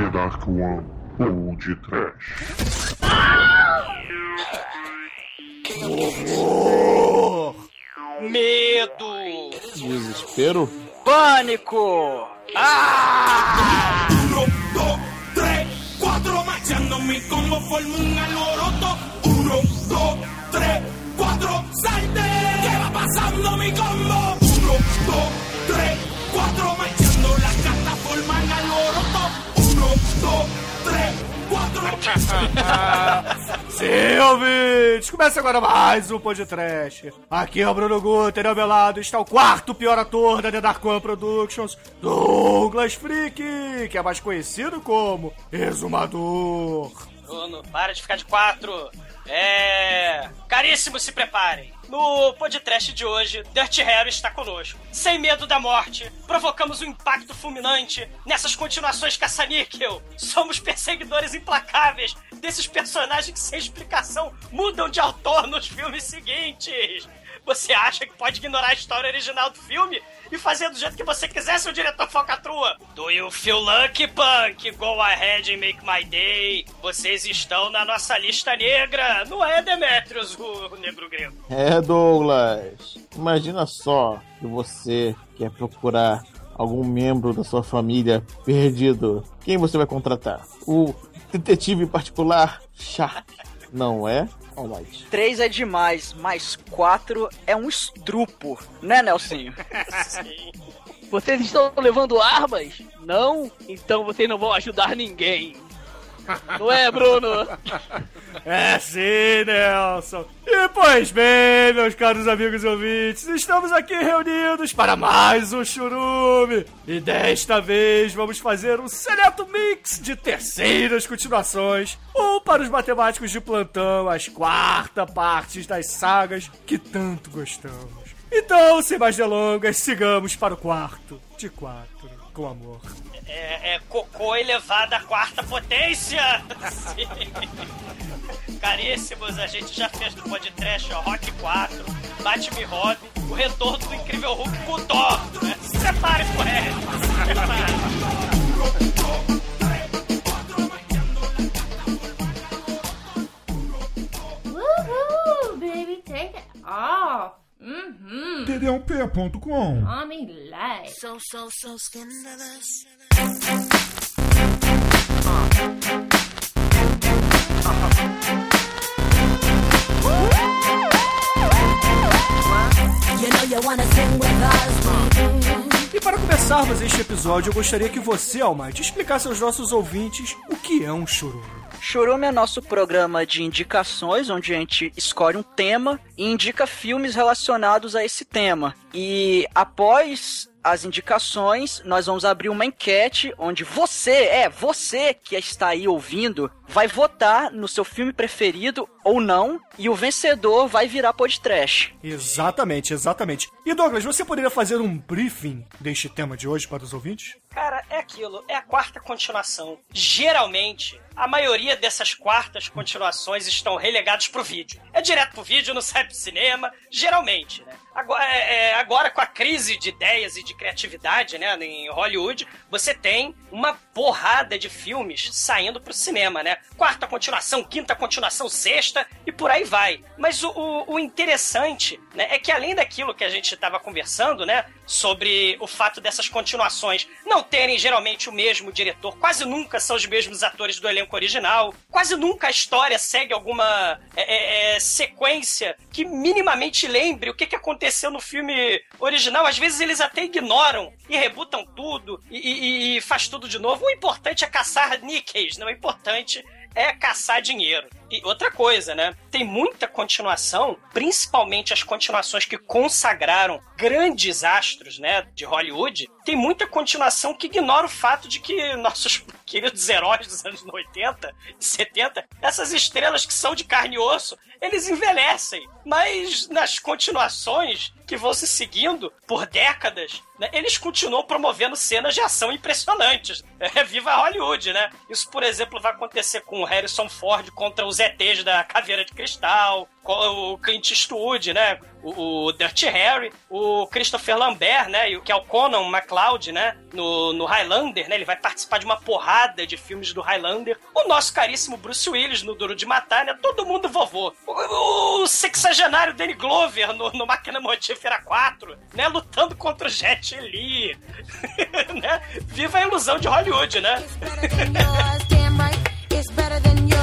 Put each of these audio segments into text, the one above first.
The Dark One ou de Trash. Horror! Medo! Desespero? Pânico! Ah! Uno, dos, tres, cuatro, marchando mi combo forma un alboroto. Uno, dos, tres, cuatro, salte. ¿Qué va pasando mi combo? Uno, dos, tres, cuatro, marchando las cartas forman alboroto. Sim, ouvintes! Começa agora mais um podcast. Aqui é o Bruno Guter, ao meu lado está o quarto pior ator da The Dark One Productions, Douglas Freak, que é mais conhecido como Exumador. Bruno, para de ficar de quatro. É. Caríssimos, se preparem. No podcast de hoje, Dirty Harry está conosco. Sem medo da morte, provocamos um impacto fulminante nessas continuações caça-níquel. Somos perseguidores implacáveis desses personagens que, sem explicação, mudam de autor nos filmes seguintes. Você acha que pode ignorar a história original do filme e fazer do jeito que você quiser, seu diretor falcatrua? Do you feel lucky, punk? Go ahead and make my day. Vocês estão na nossa lista negra, não é, Demetrius, o negro grego? É, Douglas. Imagina só que você quer procurar algum membro da sua família perdido. Quem você vai contratar? O detetive particular Shark, não é? Alright. Três é demais, mas quatro é um estrupo, né, Nelsinho? Sim. Vocês estão levando armas? Não? Então vocês não vão ajudar ninguém. Não é, Bruno? É sim, Nelson. E pois bem, meus caros amigos e ouvintes, estamos aqui reunidos para mais um churume. E desta vez vamos fazer um seleto mix de terceiras continuações, ou para os matemáticos de plantão, as quarta partes das sagas que tanto gostamos. Então, sem mais delongas, sigamos para o quarto de quatro, com amor. É, é cocô elevado à quarta potência. Sim. Caríssimos, a gente já fez no podcast ó, Rock 4, Batman Robin, o retorno do incrível Hulk com o Thor. Né? Se prepare, correto. Prepare. Woohoo, baby, take it off. Mm-hmm. TDUP.com. So, so, so scandalous. You know you wanna sing with us. E para começarmos este episódio, eu gostaria que você, Almighty, explicasse aos nossos ouvintes o que é um churume. Churume é nosso programa de indicações, onde a gente escolhe um tema e indica filmes relacionados a esse tema. E após as indicações, nós vamos abrir uma enquete onde você, é, você que está aí ouvindo, vai votar no seu filme preferido ou não, e o vencedor vai virar podcast. Exatamente, exatamente. E Douglas, você poderia fazer um briefing deste tema de hoje para os ouvintes? Cara, é aquilo, é a quarta continuação. Geralmente, a maioria dessas quartas continuações estão relegadas pro vídeo. É direto pro vídeo, não sai pro cinema, geralmente, né? Agora, é, é, agora, com a crise de ideias e de criatividade, né, em Hollywood, você tem uma porrada de filmes saindo pro cinema, né? Quarta continuação, quinta continuação, sexta e por aí vai. Mas o, o, o interessante, né, é que além daquilo que a gente estava conversando, né, sobre o fato dessas continuações não terem geralmente o mesmo diretor, quase nunca são os mesmos atores do elenco original, quase nunca a história segue alguma é, é, é, sequência que minimamente lembre o que, que aconteceu no filme original. Às vezes eles até ignoram e rebutam tudo e, e- e faz tudo de novo. O importante é caçar níqueis, não é importante é caçar dinheiro. E outra coisa, né? Tem muita continuação, principalmente as continuações que consagraram grandes astros, né, de Hollywood. Tem muita continuação que ignora o fato de que nossos queridos heróis dos anos 80 e 70, essas estrelas que são de carne e osso, eles envelhecem. Mas nas continuações que vão se seguindo por décadas, né, eles continuam promovendo cenas de ação impressionantes. É, viva Hollywood, né? Isso, por exemplo, vai acontecer com o Harrison Ford contra os ETs da Caveira de Cristal. o Clint Eastwood, né? O, o Dirty Harry, o Christopher Lambert, né? Que é o Conan McLeod, né? No, no Highlander, né? Ele vai participar de uma porrada de filmes do Highlander. O nosso caríssimo Bruce Willis no Duro de Matar, né? Todo mundo vovô. O, o sexagenário Danny Glover no, no Máquina Mortífera 4, né? Lutando contra o Jet Li. né? Viva a ilusão de Hollywood, né?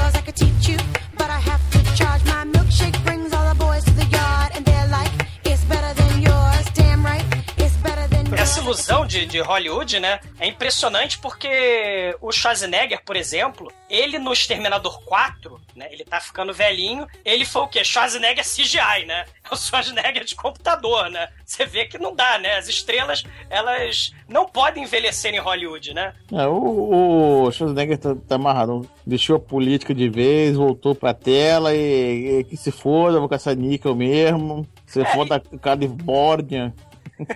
girls I could teach you. Essa ilusão de, de Hollywood, né? É impressionante porque o Schwarzenegger, por exemplo, ele no Exterminador 4, né? Ele tá ficando velhinho. Ele foi o quê? Schwarzenegger CGI, né? É o Schwarzenegger de computador, né? Você vê que não dá, né? As estrelas, elas não podem envelhecer em Hollywood, né? É, o, o Schwarzenegger tá, tá amarrado. Deixou a política de vez, voltou pra tela e, e que se foda, vou caçar níquel mesmo. Se foda Califórnia.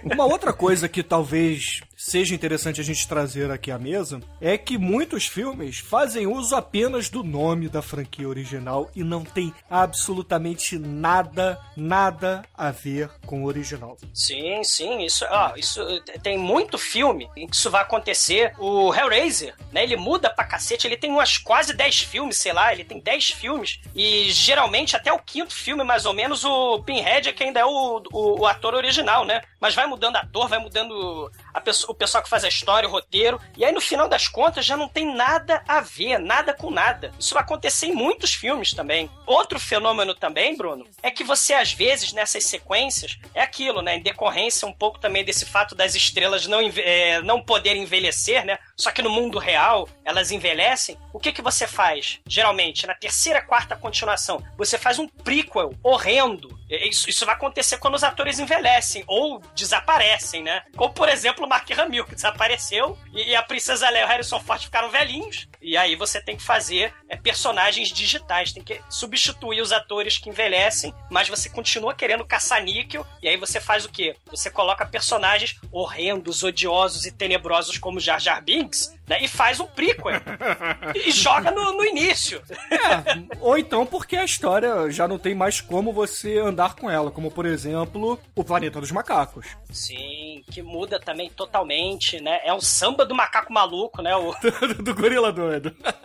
Uma outra coisa que talvez seja interessante a gente trazer aqui à mesa é que muitos filmes fazem uso apenas do nome da franquia original e não tem absolutamente nada, nada a ver com o original. Sim, sim, isso, ó, isso tem muito filme em que isso vai acontecer. O Hellraiser, né, ele muda pra cacete, ele tem umas quase 10 filmes, sei lá, ele tem 10 filmes e geralmente até o quinto filme, mais ou menos, o Pinhead é que ainda é o, o, o ator original, né? Mas vai mudando ator, vai mudando a pessoa, o pessoal que faz a história, o roteiro, e aí no final das contas já não tem nada a ver, nada com nada. Isso vai acontecer em muitos filmes também. Outro fenômeno também, Bruno, é que você às vezes nessas sequências é aquilo, né? Em decorrência um pouco também desse fato das estrelas não, é, não poderem envelhecer, né? Só que no mundo real elas envelhecem. O que que você faz? Geralmente, na terceira, quarta continuação, você faz um prequel horrendo. É, Isso, isso vai acontecer quando os atores envelhecem ou desaparecem, né? Como, por exemplo, o Mark Hamill, que desapareceu, e, a Princesa Leia e o Harrison Ford ficaram velhinhos. E aí você tem que fazer é, personagens digitais, tem que substituir os atores que envelhecem, mas você continua querendo caçar níquel, e aí você faz o quê? Você coloca personagens horrendos, odiosos e tenebrosos como Jar Jar Binks, né? E faz um prequel. e joga no, no início. É, ou então porque a história já não tem mais como você andar com ela, como por exemplo, o Planeta dos Macacos. Sim, que muda também totalmente, né? É um samba do macaco maluco, né? O... do gorila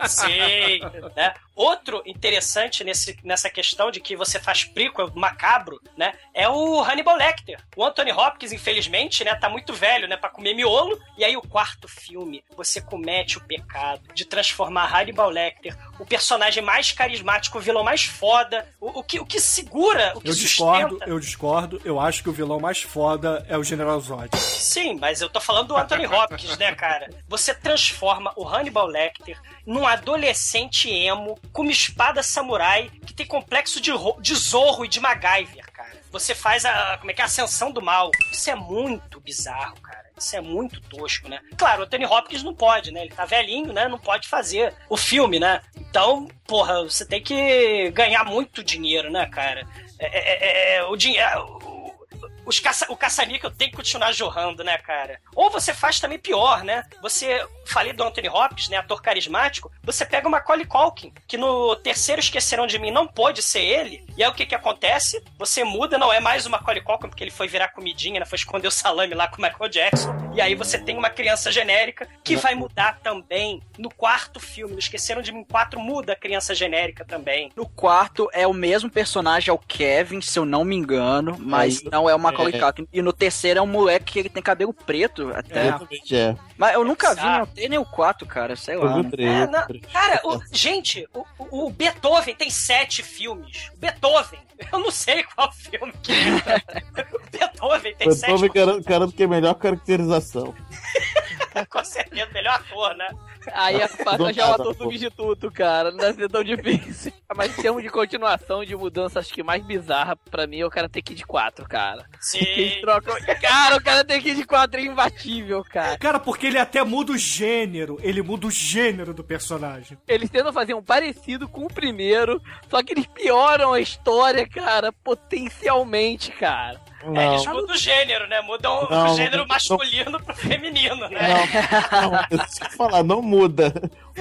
Sim, né? Outro interessante nesse, nessa questão de que você faz prequel macabro, né? É o Hannibal Lecter. O Anthony Hopkins, infelizmente, né? Tá muito velho, né? Pra comer miolo. E aí o quarto filme, você comete o pecado de transformar Hannibal Lecter, o personagem mais carismático, o vilão mais foda, o, o que, o que segura, o que Eu discordo, sustenta. eu discordo. Eu acho que o vilão mais foda é o General Zod. Sim, mas eu tô falando do Anthony Hopkins, né, cara? Você transforma o Hannibal Lecter num adolescente emo com uma espada samurai que tem complexo de, de Zorro e de MacGyver, cara. Você faz a, como é que é, a ascensão do mal. Isso é muito bizarro, cara. Isso é muito tosco, né? Claro, o Anthony Hopkins não pode, né? Ele tá velhinho, né? Não pode fazer o filme, né? Então, porra, você tem que ganhar muito dinheiro, né, cara? É, é, é, é, o dinheiro os caça, o caça-níquel tem que continuar jorrando, né, cara? Ou você faz também pior, né? Você, falei do Anthony Hopkins, né, ator carismático, você pega o Macaulay Culkin, que no terceiro Esqueceram de Mim não pode ser ele, e aí o que que acontece? Você muda, não é mais o Macaulay Culkin, porque ele foi virar comidinha, né, foi esconder o salame lá com o Michael Jackson, e aí você tem uma criança genérica, que vai mudar também no quarto filme, no Esqueceram de Mim 4 muda a criança genérica também. No quarto é o mesmo personagem, é o Kevin, se eu não me engano, mas É, não é o Macaulay é. Culkin. E no terceiro é um moleque que ele tem cabelo preto até. Exatamente, é. Mas eu nunca vi Bizarro. nem o três nem o 4, cara, sei Eu lá. né? três, É, três. cara, o- gente, o, o- Beethoven tem sete filmes. O Beethoven, eu não sei qual filme que é. O Beethoven tem sete garanto, garanto que é a melhor caracterização. com certeza, melhor ator, né? Aí a faca já é o ator substituto, cara. Não deve ser tão difícil. Mas em termos de continuação, de mudança, acho que mais bizarra pra mim é o cara ter que ir de 4, cara. Eles Sim. trocam... Cara, o cara tem que ir de 4 é imbatível, cara. Cara, porque ele até muda o gênero. Ele muda o gênero do personagem. Eles tentam fazer um parecido com o primeiro, só que eles pioram a história, cara, potencialmente, cara. É, Não. eles mudam o gênero, né? Mudam o Não, gênero não- masculino pro feminino, né? Não, não, eu preciso falar, não muda.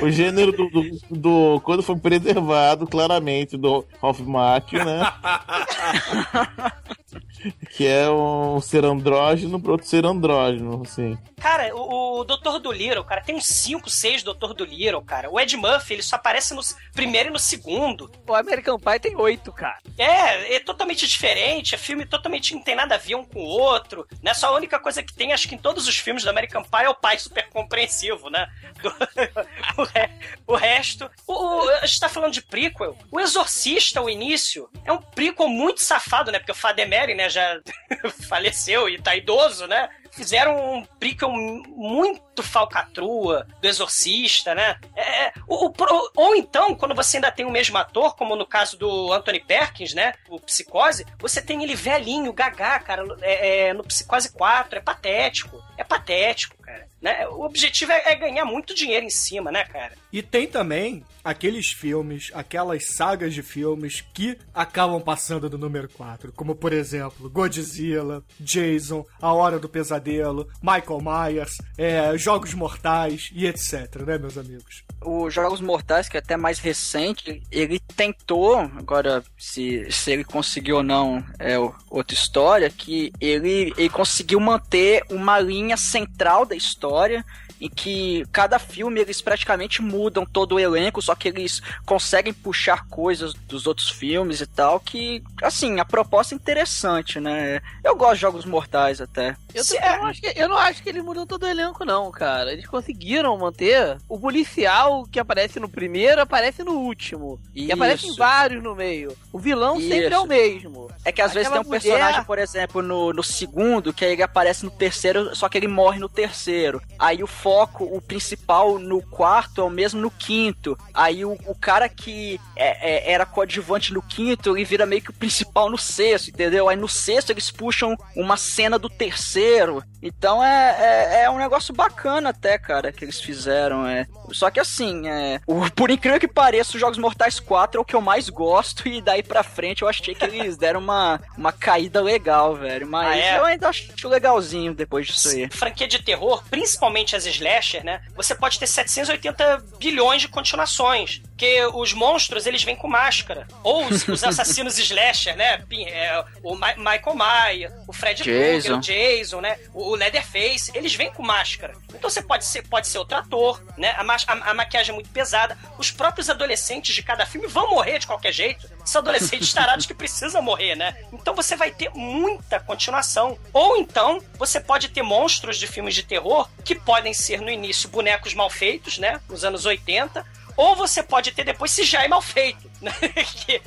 O gênero do, do, do- Quando foi preservado, claramente, do Hoffmach, né? que é um ser andrógeno pro outro ser andrógeno, assim. Cara, o, o Dr. Dolittle, cara, tem uns 5, 6 Dr. Dolittle, cara. O Ed Murphy, ele só aparece no primeiro e no segundo. O American Pie tem oito, cara. É, é totalmente diferente, é filme totalmente não tem nada a ver um com o outro, né? Só a única coisa que tem, acho que em todos os filmes do American Pie é o pai super compreensivo, né? o, re- o resto... O, o- a gente tá falando de prequel. O Exorcista, o início, é um prequel muito safado, né? Porque o Fademere, né, já faleceu e tá idoso, né? Fizeram um prequel muito falcatrua do Exorcista, né? É, o- o pro- ou então, quando você ainda tem o mesmo ator, como no caso do Anthony Perkins, né? O Psicose, você tem ele velhinho, gagá, cara, é, é, no Psicose 4. É patético. É patético, cara. Né? O objetivo é, é ganhar muito dinheiro em cima, né, cara? E tem também aqueles filmes, aquelas sagas de filmes que acabam passando do número 4, como por exemplo Godzilla, Jason, A Hora do Pesadelo, Michael Myers, é, Jogos Mortais e etc, né, meus amigos? Os Jogos Mortais, que é até mais recente, ele tentou, agora se, se ele conseguiu ou não é outra história, que ele, ele conseguiu manter uma linha central da história em que cada filme eles praticamente mudam todo o elenco, só que eles conseguem puxar coisas dos outros filmes e tal, que, assim, a proposta é interessante, né? Eu gosto de Jogos Mortais até. Eu, também é- não acho que, eu não acho que eles mudam todo o elenco, não, cara. Eles conseguiram manter o policial que aparece no primeiro, aparece no último. E aparece em Isso. vários no meio. O vilão sempre é Isso. o mesmo. É que às vezes tem Aquela um personagem, mulher- por exemplo, no, no segundo, que aí ele aparece no terceiro, só que ele morre no terceiro. Aí o foco, o principal no quarto é o mesmo no quinto. Aí o, o cara que é- é- era coadjuvante no quinto, ele vira meio que o principal no sexto, entendeu? Aí no sexto eles puxam uma cena do terceiro. Então é, é, é um negócio bacana até, cara, que eles fizeram. É. Só que assim, é, o- por incrível que pareça, os Jogos Mortais 4 é o que eu mais gosto, e daí pra frente eu achei que eles deram uma, uma caída legal, velho. Mas Ah, é? eu ainda acho legalzinho depois disso aí. franquia de terror, principalmente as slasher, né? Você pode ter 780 bilhões de continuações. Porque os monstros, eles vêm com máscara. Ou os, os assassinos slasher, né? É, o Ma- Michael Myers, o Fred Krueger, o Jason, né? O, o Leatherface, eles vêm com máscara. Então você pode ser, pode ser outro ator, né? A, a- a maquiagem é muito pesada. Os próprios adolescentes de cada filme vão morrer de qualquer jeito. São adolescentes tarados que precisam morrer, né? Então você vai ter muita continuação. Ou então você pode ter monstros de filmes de terror que podem ser no início bonecos mal feitos, né? Nos anos 80. Ou você pode ter depois CGI mal feito, né? que,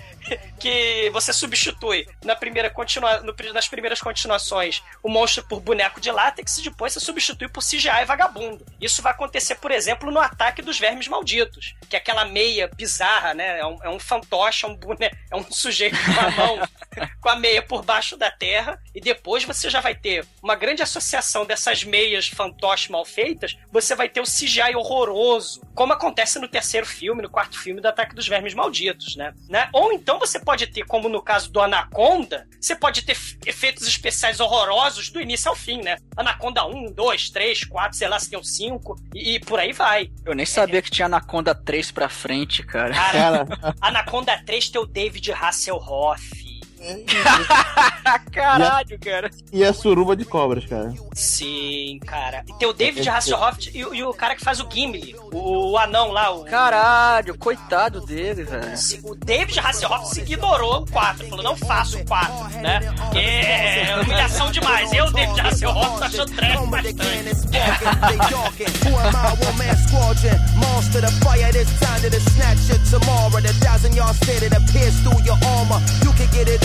que você substitui na primeira continua, no- nas primeiras continuações o monstro por boneco de látex e depois você substitui por CGI vagabundo. Isso vai acontecer, por exemplo, no Ataque dos Vermes Malditos, que é aquela meia bizarra, né? É um, é um fantoche, é um, bone... é um sujeito com a mão com a meia por baixo da terra e depois você já vai ter uma grande associação dessas meias fantoche mal feitas, você vai ter o CGI horroroso, como acontece no terceiro filme, no quarto filme do Ataque dos Vermes Malditos, né? né? Ou então você pode ter, como no caso do Anaconda, você pode ter efeitos especiais horrorosos do início ao fim, né? Anaconda 1, 2, 3, 4, sei lá se tem o 5 e, e por aí vai. Eu nem sabia que tinha Anaconda 3 pra frente, cara. Cara, Cara, Anaconda 3 tem o David Hasselhoff. Caralho, cara. e a suruba de cobras, cara. Sim, cara. E tem o David Hasselhoff e, o- e o cara que faz o Gimli, o, o anão lá, o, Caralho, coitado dele, velho. o David Hasselhoff se ignorou o 4, falou, não faço o 4, né? É humilhação demais. Eu, David Hasselhoff, tô achando trash bastante.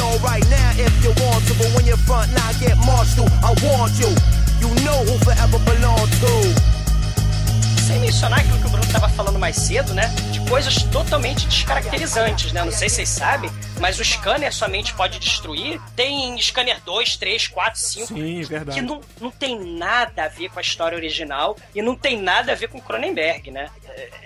All right now if you want to, but when your front line get marched through, I want you. You know who forever belong to. Sem mencionar aquilo que o Bruno tava falando mais cedo, né? De coisas totalmente descaracterizantes, né? Não sei se vocês sabem, mas o scanner somente pode destruir. Tem scanner 2, 3, 4, 5. Sim, que verdade. não, não tem nada a ver com a história original e não tem nada a ver com Cronenberg, né?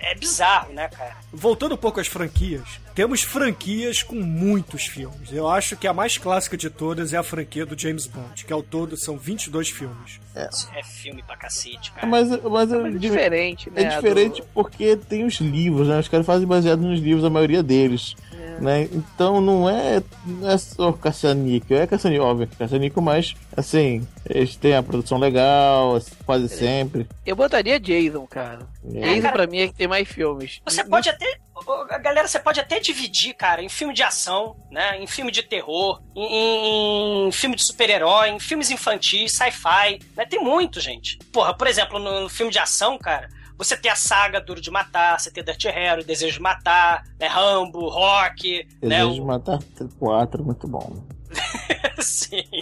é bizarro, né, cara? Voltando um pouco às franquias, temos franquias com muitos filmes. Eu acho que a mais clássica de todas é a franquia do James Bond, que ao todo são 22 filmes. É filme pra cacete, cara. Mas, mas, É diferente, né? É diferente do- porque tem os livros, né? Os caras fazem baseado nos livros, a maioria deles. Né? Então não é, não é só caça-níquel, é caça-níquel, óbvio, caça-níquel, mas assim, eles têm a produção legal, quase sempre. Eu botaria Jason, cara. É. Jason cara- pra mim é que tem mais filmes. Você pode até. Galera, você pode até dividir, cara, em filme de ação, né? Em filme de terror, em, em- em filme de super-herói, em filmes infantis, sci-fi, né? Tem muito, gente. Porra, por exemplo, no, no filme de ação, cara. Você tem a saga Duro de Matar, você tem Dirty Harry, Desejo de Matar, né, Rambo, Rock, né, Desejo o- de matar 4, muito bom. Sim.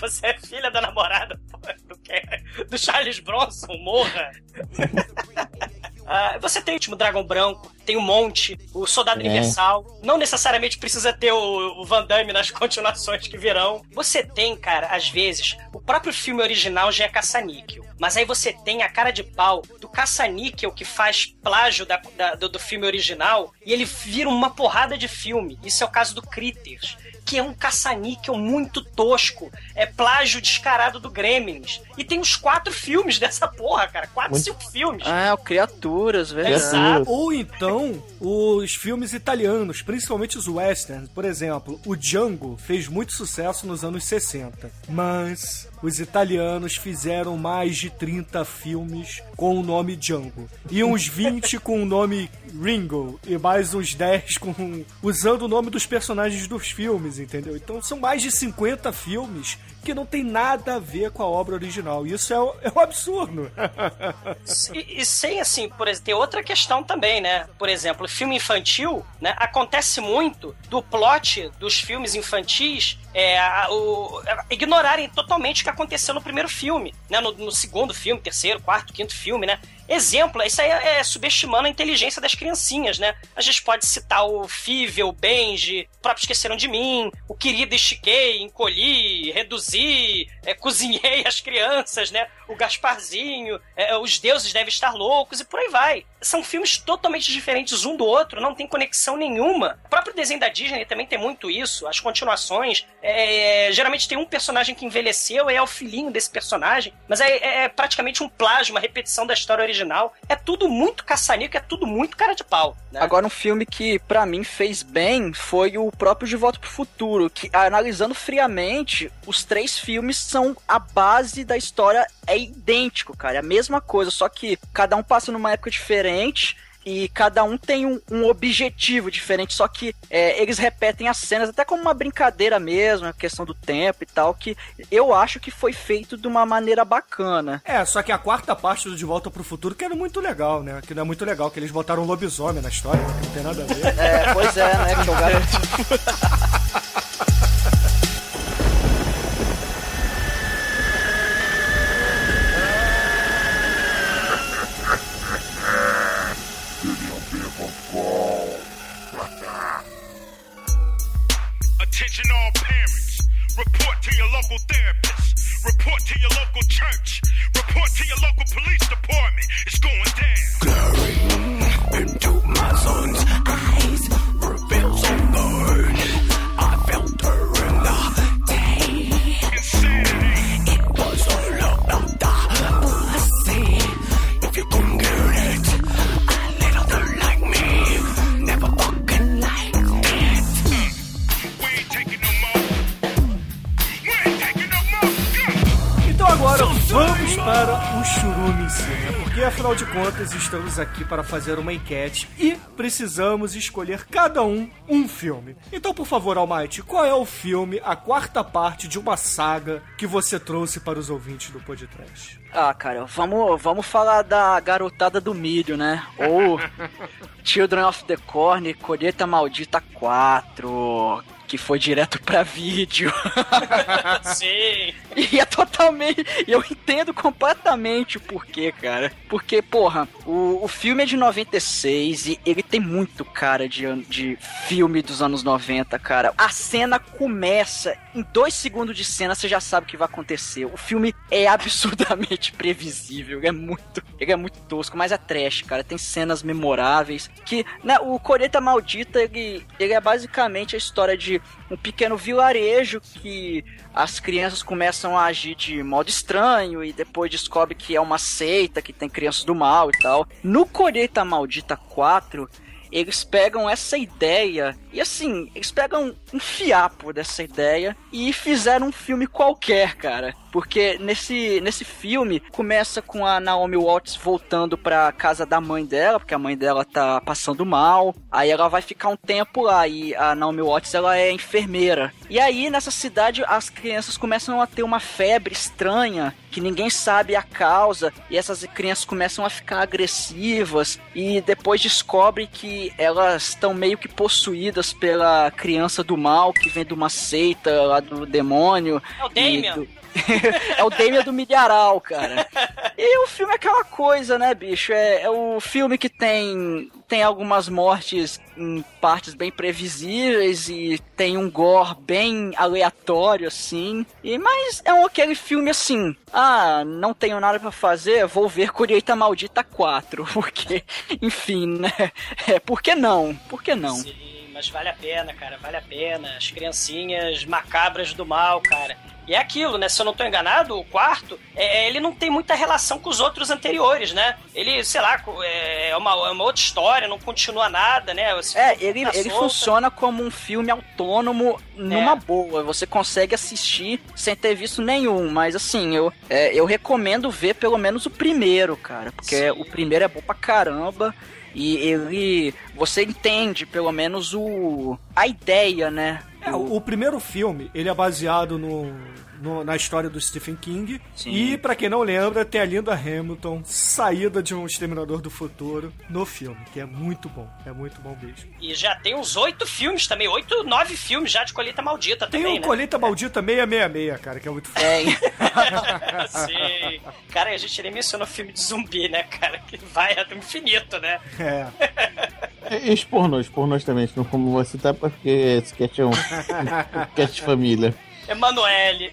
Você é filha da namorada pô, do, que- do Charles Bronson, morra. Ah, você tem o último Dragão Branco, tem o Monte, o Soldado É. Universal. Não necessariamente precisa ter o, o Van Damme nas continuações que virão. Você tem, cara, às vezes, o próprio filme original já é caça-níquel. Mas aí você tem a cara de pau do caça-níquel que faz plágio da- da- do, do filme original e ele vira uma porrada de filme. Isso é o caso do Critters. Que é um caça-níquel muito tosco. É plágio descarado do Gremlins. E tem os quatro filmes dessa porra, cara. Quatro, Muito- cinco filmes. Ah, o Criaturas, verdade. Exato. Ou então, os filmes italianos, principalmente os westerns. Por exemplo, o Django fez muito sucesso nos anos 60. Mas os italianos fizeram mais de 30 filmes com o nome Django. E uns 20 com o nome Ringo. E mais uns 10 com usando o nome dos personagens dos filmes, entendeu? Então são mais de 50 filmes que não tem nada a ver com a obra original. Isso é, um- é um absurdo. E, e sem, assim, por exemplo, tem outra questão também, né? Por exemplo, filme infantil, né? Acontece muito do plot dos filmes infantis é, o- ignorarem totalmente o que aconteceu no primeiro filme, né? No, no segundo filme, terceiro, quarto, quinto filme, né? Exemplo, isso aí é, é subestimando a inteligência das criancinhas, né? A gente pode citar o Fível, o Benji, o próprio Esqueceram de Mim, o Querido Estiquei, Encolhi, Reduzi, é, Cozinhei as crianças, né? O Gasparzinho, é, Os Deuses Devem Estar Loucos e por aí vai. São filmes totalmente diferentes um do outro, não tem conexão nenhuma. O próprio desenho da Disney também tem muito isso, as continuações. é, geralmente tem um personagem que envelheceu e é o filhinho desse personagem, mas é, é- é praticamente um uma repetição da história original. É tudo muito caçanico, é tudo muito cara de pau. Né? Agora, um filme que pra mim fez bem foi o próprio De Volta pro Futuro, que analisando friamente, os três filmes são a base da história, é idêntico, cara, é a mesma coisa, só que cada um passa numa época diferente. E cada um tem um, um objetivo diferente, só que é, eles repetem as cenas até como uma brincadeira mesmo, a questão do tempo e tal, que eu acho que foi feito de uma maneira bacana. É, só que a quarta parte do De Volta pro Futuro que era muito legal, né? Que não é muito legal, que eles botaram um lobisomem na história, né? que não tem nada a ver. É, pois é, né? Que o parents. Report to your local therapist. Report to your local church. Report to your local police department. It's going down. Glory into my son's eyes Porque afinal de contas estamos aqui para fazer uma enquete e precisamos escolher cada um um filme. Então, por favor, Almighty, qual é o filme, a quarta parte de uma saga que você trouxe para os ouvintes do podcast? Ah, cara, vamos, vamos falar da garotada do milho, né? Ou Children of the Corn, Colheita Maldita 4. Que foi direto pra vídeo. Sim. E é totalmente. Eu entendo completamente o porquê, cara. Porque, porra, o, o filme é de 96 e ele tem muito cara de, de filme dos anos 90, cara. A cena começa, em dois segundos de cena você já sabe o que vai acontecer. O filme é absurdamente previsível. Ele é muito. Ele é muito tosco, mas é trash, cara. Tem cenas memoráveis. Que, né, o Colheita Maldita, ele, ele é basicamente a história de um pequeno vilarejo que as crianças começam a agir de modo estranho e depois descobre que é uma seita, que tem crianças do mal e tal. No Colheita Maldita 4, eles pegam essa ideia e assim, eles pegam um fiapo dessa ideia e fizeram um filme qualquer, cara. Porque nesse, nesse filme começa com a Naomi Watts voltando pra casa da mãe dela, porque a mãe dela tá passando mal. Aí ela vai ficar um tempo lá e a Naomi Watts ela é enfermeira. E aí nessa cidade as crianças começam a ter uma febre estranha que ninguém sabe a causa e essas crianças começam a ficar agressivas e depois descobre que elas estão meio que possuídas pela criança do mal que vem de uma seita lá do demônio. É o Damien. do- é o Damien do Milharal, cara. E o filme é aquela coisa, né, bicho? É, é o filme que tem tem algumas mortes em partes bem previsíveis e tem um gore bem aleatório, assim. E, mas é um aquele filme assim. Ah, não tenho nada pra fazer, vou ver Colheita Maldita 4. Porque, enfim, né? É, por que não? Por que não? Sim, mas vale a pena, cara, vale a pena. As criancinhas macabras do mal, cara. E é aquilo, né? Se eu não tô enganado, o quarto, é, ele não tem muita relação com os outros anteriores, né? Ele, sei lá, co- é uma, é uma outra história, não continua nada, né? Você É, ele, ele solta. funciona como um filme autônomo numa É. boa. Você consegue assistir sem ter visto nenhum. Mas assim, eu, é, eu recomendo ver pelo menos o primeiro, cara. Porque Sim. o primeiro é bom pra caramba. E ele. Você entende pelo menos o. a ideia, né? É, o, o primeiro filme, ele é baseado no, no- na história do Stephen King. Sim. E, pra quem não lembra, tem a Linda Hamilton, saída de um Exterminador do Futuro no filme, que é muito bom. É muito bom mesmo. E já tem uns oito filmes também, oito, nove filmes já de Colheita Maldita Tem também, o né? Colheita Maldita 666, cara, que é muito foda. Tem. Sim. Cara, a gente nem mencionou filme de zumbi, né, cara? Que vai até o infinito, né? É. E os pornôs, pornôs também, não como você tá, porque esse cast é um, um de família. Emanuele.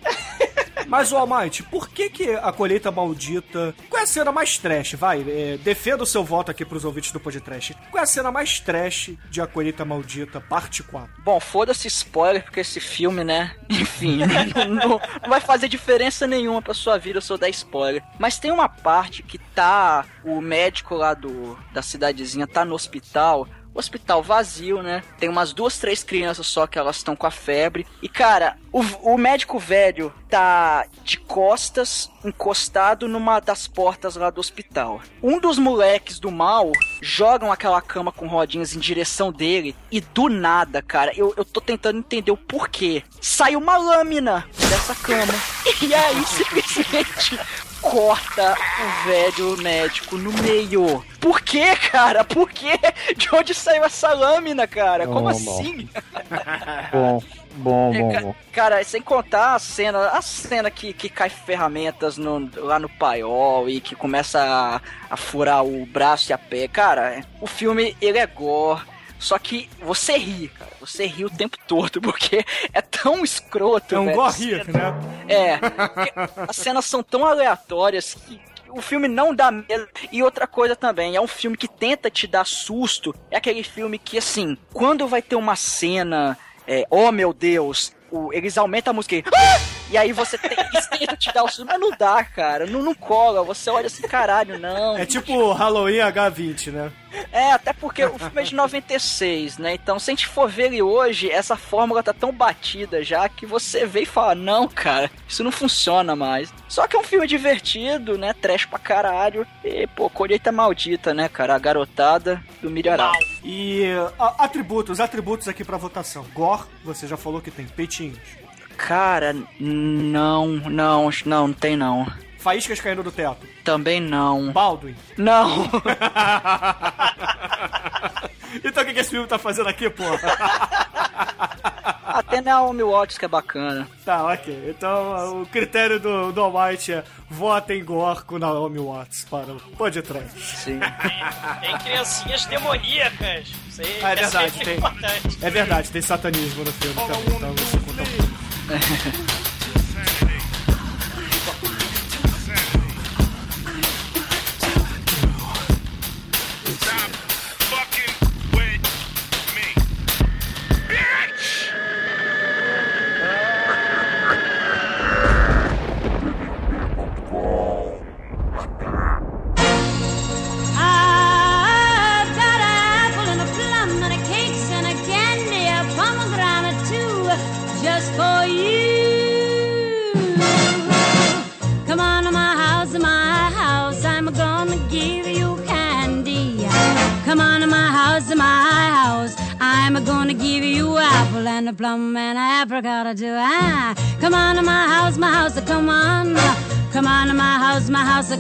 Mas, o Almighty, por que que a colheita maldita... Qual é a cena mais trash? Vai, é, defenda o seu voto aqui pros ouvintes do podcast. Qual é a cena mais trash de A Colheita Maldita, parte 4? Bom, foda-se spoiler, porque esse filme, né? Enfim, não, não- não vai fazer diferença nenhuma pra sua vida se eu der spoiler. Mas tem uma parte que tá. O médico lá do, da cidadezinha tá no hospital. O hospital vazio, né? Tem umas duas, três crianças só que elas estão com a febre. E, cara, o, o médico velho tá de costas, encostado numa das portas lá do hospital. Um dos moleques do mal jogam aquela cama com rodinhas em direção dele e do nada, cara, eu, eu tô tentando entender o porquê. Sai uma lâmina dessa cama. E aí simplesmente corta o velho médico no meio. Por quê, cara? Por quê? De onde saiu essa lâmina, cara? Como Não, assim? Bom, bom, É, bom, bom. Cara, sem contar a cena, a cena que, que cai ferramentas no- lá no paiol e que começa a, a furar o braço e a pé. Cara, o filme, ele é gore. Só que você ri, cara. Você ri o tempo todo, porque é tão escroto, É um gore né? É. As cenas são tão aleatórias que o filme não dá medo. E outra coisa também, é um filme que tenta te dar susto. É aquele filme que, assim, quando vai ter uma cena, é, oh meu Deus, o- eles aumentam a música e, "Ah!" E aí você tem, eles tentam te dar o susto, mas não dá, cara, não, não cola. Você olha assim, caralho, não. É tipo Halloween H20, né? É, até porque o filme é de 96, né? Então, se a gente for ver ele hoje, essa fórmula tá tão batida já que você vê e fala: não, cara, isso não funciona mais. Só que é um filme divertido, né? Trash pra caralho. E, pô, colheita maldita, né, cara? A garotada do milharal. E a- atributos, atributos aqui pra votação. Gore, você já falou que tem. Peitinhos. Cara, não, não, não, não tem não. Faíscas caindo do teto. Também não. Baldwin. Não. então o que, que esse filme tá fazendo aqui, pô? Ah, tem é Naomi Watts que é bacana. Tá, ok. Então o critério do, do Almighty é vota em Gore com Naomi Watts para o podcast. Sim. Tem criancinhas demoníacas. Isso aí Ah, é é verdade, tem. importante. É verdade, tem satanismo no filme também, então 诶嘿嘿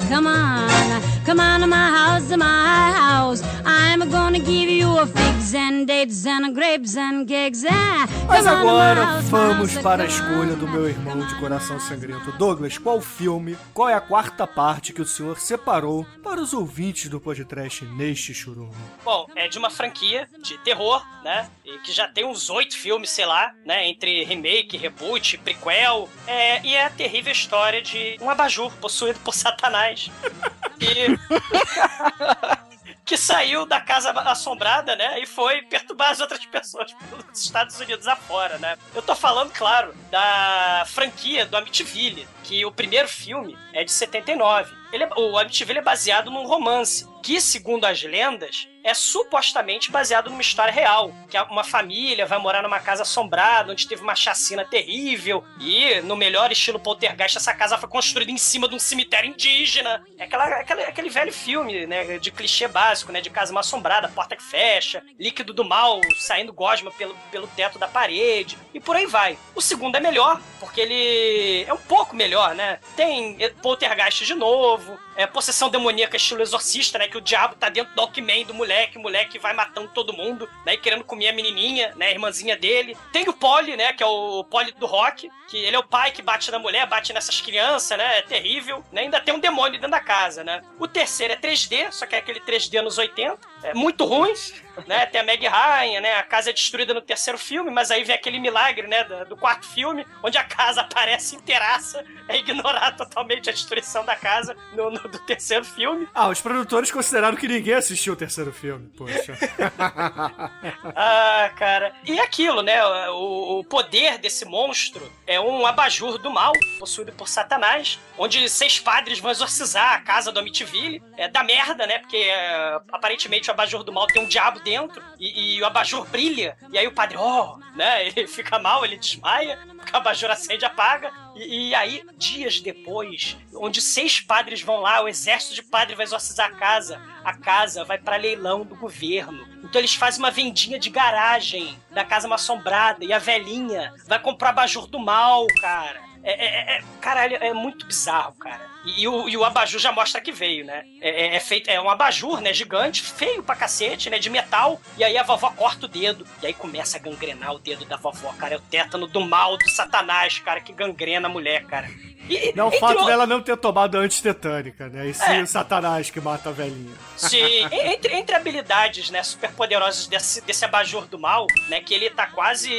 come on. Mas agora vamos para a escolha do meu irmão de coração sangrento. Douglas, qual filme, qual é a quarta parte que o senhor separou para os ouvintes do podcast neste churume? Bom, é de uma franquia de terror, né? E que já tem uns oito filmes, sei lá, né? Entre remake, reboot, prequel. É, e é a terrível história de um abajur possuído por Satanás. E. que saiu da casa assombrada, né? E foi perturbar as outras pessoas pelos Estados Unidos afora, né? Eu tô falando, claro, da franquia do Amityville, que o primeiro filme é de 79. Ele é- o Amityville é baseado num romance, que, segundo as lendas, é supostamente baseado numa história real. Que uma família vai morar numa casa assombrada, onde teve uma chacina terrível, e, no melhor estilo poltergeist, essa casa foi construída em cima de um cemitério indígena. É aquela, aquela- aquele velho filme, né, de clichê básico, né, de casa mal assombrada, porta que fecha, líquido do mal saindo gosma pelo, pelo teto da parede, e por aí vai. O segundo é melhor, porque ele é um pouco melhor, né? Tem poltergeist de novo, é possessão demoníaca estilo exorcista, né, que o diabo tá dentro do Walkman do moleque, o moleque vai matando todo mundo, né, e querendo comer a menininha, né, a irmãzinha dele. Tem o Polly, né, que é o Polly do rock, que ele é o pai que bate na mulher, bate nessas crianças, né, é terrível, né, ainda tem um demônio dentro da casa, né. O terceiro é 3D, só que é aquele 3D anos 80, é muito ruim, né, tem a Meg Ryan, né, a casa é destruída no terceiro filme, mas aí vem aquele milagre, né, do, do quarto filme, onde a casa aparece inteiraça, é ignorar totalmente a destruição da casa no, no- do terceiro filme. Ah, os produtores consideraram que ninguém assistiu o terceiro filme, poxa. Ah, cara. E aquilo, né? O, o poder desse monstro é um abajur do mal, possuído por Satanás, onde seis padres vão exorcizar a casa do Amityville. É da merda, né? Porque é, aparentemente o abajur do mal tem um diabo dentro e, e o abajur brilha. E aí o padre, ó, né? Ele fica mal, ele desmaia, porque o abajur acende apaga. E, e aí, dias depois, onde seis padres vão lá, o exército de padres vai exorcizar a casa, a casa vai pra leilão do governo. Então eles fazem uma vendinha de garagem da casa mal assombrada e a velhinha vai comprar abajur do mal, cara. É, é, é- caralho, é muito bizarro, cara. E, e o, e o abajur já mostra que veio, né? É, é- é feito, é um abajur, né? Gigante, feio pra cacete, né? De metal. E aí a vovó corta o dedo. E aí começa a gangrenar o dedo da vovó, cara. É o tétano do mal, do satanás, cara, que gangrena a mulher, cara. E, Não o fato o- dela não ter tomado a antitetânica, né? E sim É. o satanás que mata a velhinha. Sim, entre, entre habilidades, né, super poderosas desse, desse abajur do mal, né, que ele tá quase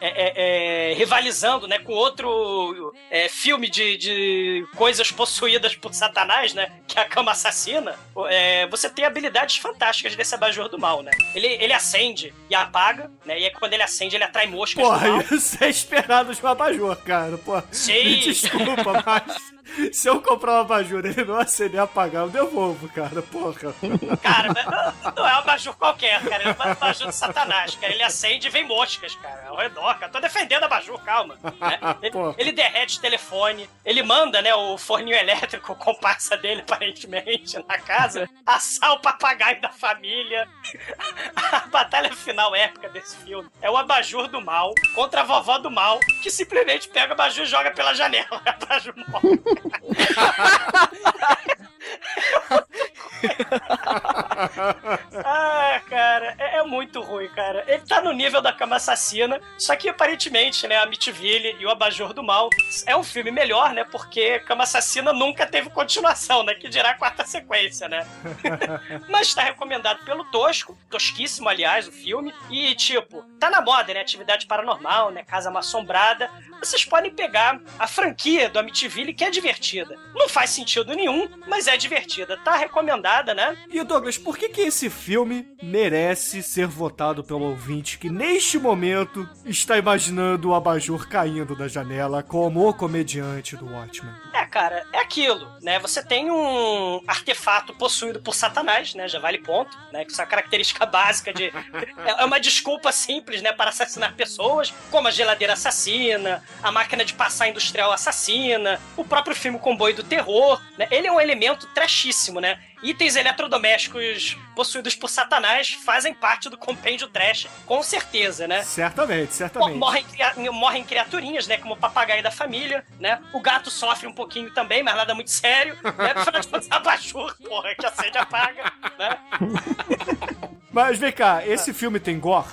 é, é, é, rivalizando, né, com outro é, filme de, de coisas possuídas por Satanás, né, que é a cama assassina, é, você tem habilidades fantásticas desse abajur do mal, né. Ele, ele acende e apaga, né, e quando ele acende ele atrai moscas Porra, isso é esperado de um abajur, cara. Porra, Sim. me desculpa, mas se eu comprar um abajur e ele não acender e apagar, eu devolvo, cara. Porra. Cara, não, não é um abajur qualquer, cara. É um abajur de satanás, cara. Ele acende e vem moscas, cara, ao redor, cara. Tô defendendo abajur, calma. né? Ele, ele derrete o telefone, ele manda, né, o forninho elétrico, o comparsa dele, aparentemente, na casa, assar o papagaio da família. A batalha final épica desse filme é o abajur do mal contra a vovó do mal, que simplesmente pega o abajur e joga pela janela. O abajur morre. Ah, cara, é, é muito ruim, cara. Ele tá no nível da cama assassina, só que aparentemente, né, a Amityville e o Abajur do Mal é um filme melhor, né, porque Cama Assassina nunca teve continuação, né, que dirá a quarta sequência, né. Mas tá recomendado pelo Tosco, tosquíssimo, aliás, o filme, e tipo, tá na moda, né, atividade paranormal, né, casa mal assombrada, vocês podem pegar a franquia do Amityville, que é divertida. Não faz sentido nenhum, mas é divertida. Tá recomendada, né? E Douglas, por que que esse filme merece ser votado pelo ouvinte que neste momento está imaginando o abajur caindo da janela como o comediante do Watchmen? É, cara, é aquilo, né? Você tem um artefato possuído por Satanás, né? Já vale ponto, né? Que é uma característica básica de. É uma desculpa simples, né? Para assassinar pessoas, como a geladeira assassina, a máquina de passar industrial assassina, o próprio filme Comboio do Terror, né? Ele é um elemento trashíssimo, né? Itens eletrodomésticos possuídos por Satanás fazem parte do compêndio trash, com certeza, né? Certamente, certamente. Morrem, morrem criaturinhas, né? Como o papagaio da família, né? O gato sofre um pouquinho também, mas nada muito sério, né? Afinal de contas, abajur, porra, que acende e apaga, né? Mas vem cá, esse filme tem gore?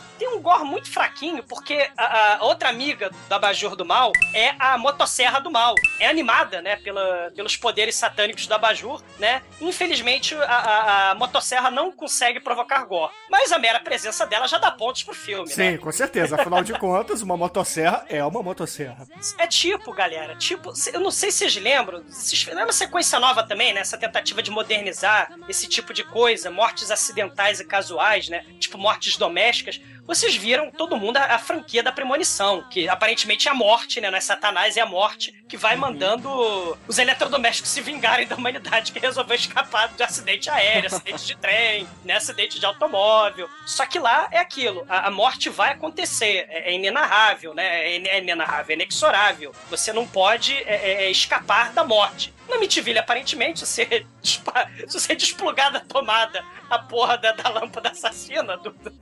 Gore muito fraquinho, porque a, a outra amiga do Abajur do Mal é a Motosserra do Mal. É animada, né, pela, pelos poderes satânicos do Abajur, né? Infelizmente, a, a, a Motosserra não consegue provocar gore. Mas a mera presença dela já dá pontos pro filme, né? Sim, com certeza. Afinal de contas, uma motosserra é uma motosserra. É tipo, galera, tipo, eu não sei se vocês lembram, vocês- é uma sequência nova também, né? Essa tentativa de modernizar esse tipo de coisa, mortes acidentais e casuais, né? Tipo mortes domésticas. Vocês viram todo mundo a, a franquia da premonição, que aparentemente é a morte, né? Não é Satanás, é a morte que vai mandando os eletrodomésticos se vingarem da humanidade que resolveu escapar de acidente aéreo, acidente de trem, né? Acidente de automóvel. Só que lá é aquilo, a, a morte vai acontecer, é, é inenarrável, né? É, é inenarrável, é inexorável. Você não pode é, é, escapar da morte. Na Mitiville, aparentemente, se você, se você desplugar da tomada a porra da, da lâmpada assassina, do- do-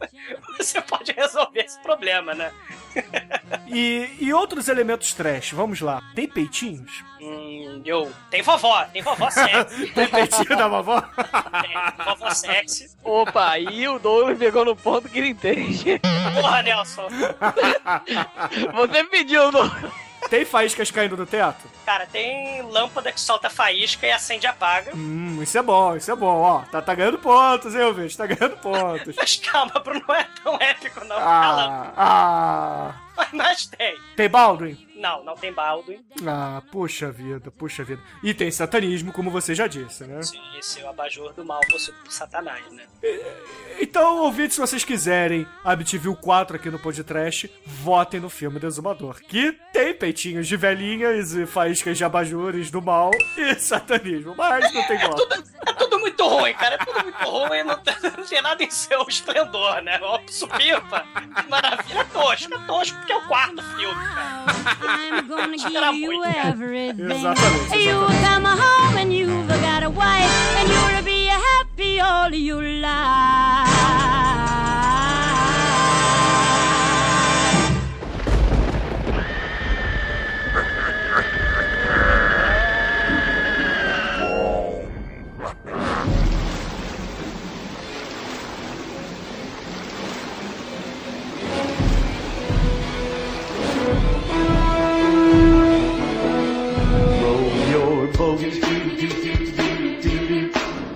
você pode resolver esse problema, né? E, e outros elementos trash, vamos lá. Tem peitinhos? Hum, eu. Tem vovó, tem vovó sexy. Tem peitinho da vovó? Tem vovó sexy. Opa, aí o Douglas pegou no ponto que ele entende. Porra, Nelson. Você pediu, Douglas. Tem faíscas caindo do teto? Cara, tem lâmpada que solta faísca e acende e apaga. Hum, isso é bom, isso é bom. Ó, tá, tá ganhando pontos, hein, Elvis? Tá ganhando pontos. Mas calma, Bruno, não é tão épico, não. Ah, ah. Mas tem. Tem Baldwin? Não, não tem Baldwin. Ah, puxa vida, puxa vida. E tem satanismo, como você já disse, né? Sim, esse é o abajur do mal possuído por Satanás, né? Então, ouvintes, se vocês quiserem a Amityville 4 aqui no podcast, votem no filme Desumador, que tem peitinhos de velhinhas e faíscas de abajures do mal e satanismo, mas não tem gosto. É tudo muito ruim, cara. É tudo muito ruim. Não tem, não tem nada em seu esplendor, né? Ó, supimpa. Que maravilha. É tosco. É tosco porque é o quarto filme, cara. I'm gonna give Era you everything. Exatamente, You come home and you've got a wife, and you'll be happy all your life.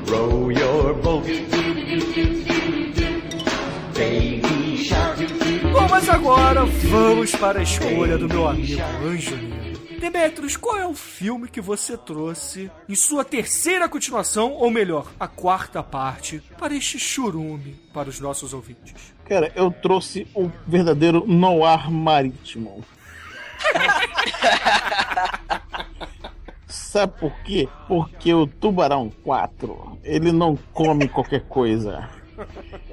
Roll your boat. Baby shark. Bom, mas agora vamos para a escolha do meu amigo Anjo Negro. Demetrius, qual é o filme que você trouxe em sua terceira continuação, ou melhor, a quarta parte, para este churume para os nossos ouvintes? Cara, eu trouxe um verdadeiro noir marítimo. Sabe por quê? Porque o Tubarão 4, ele não come qualquer coisa.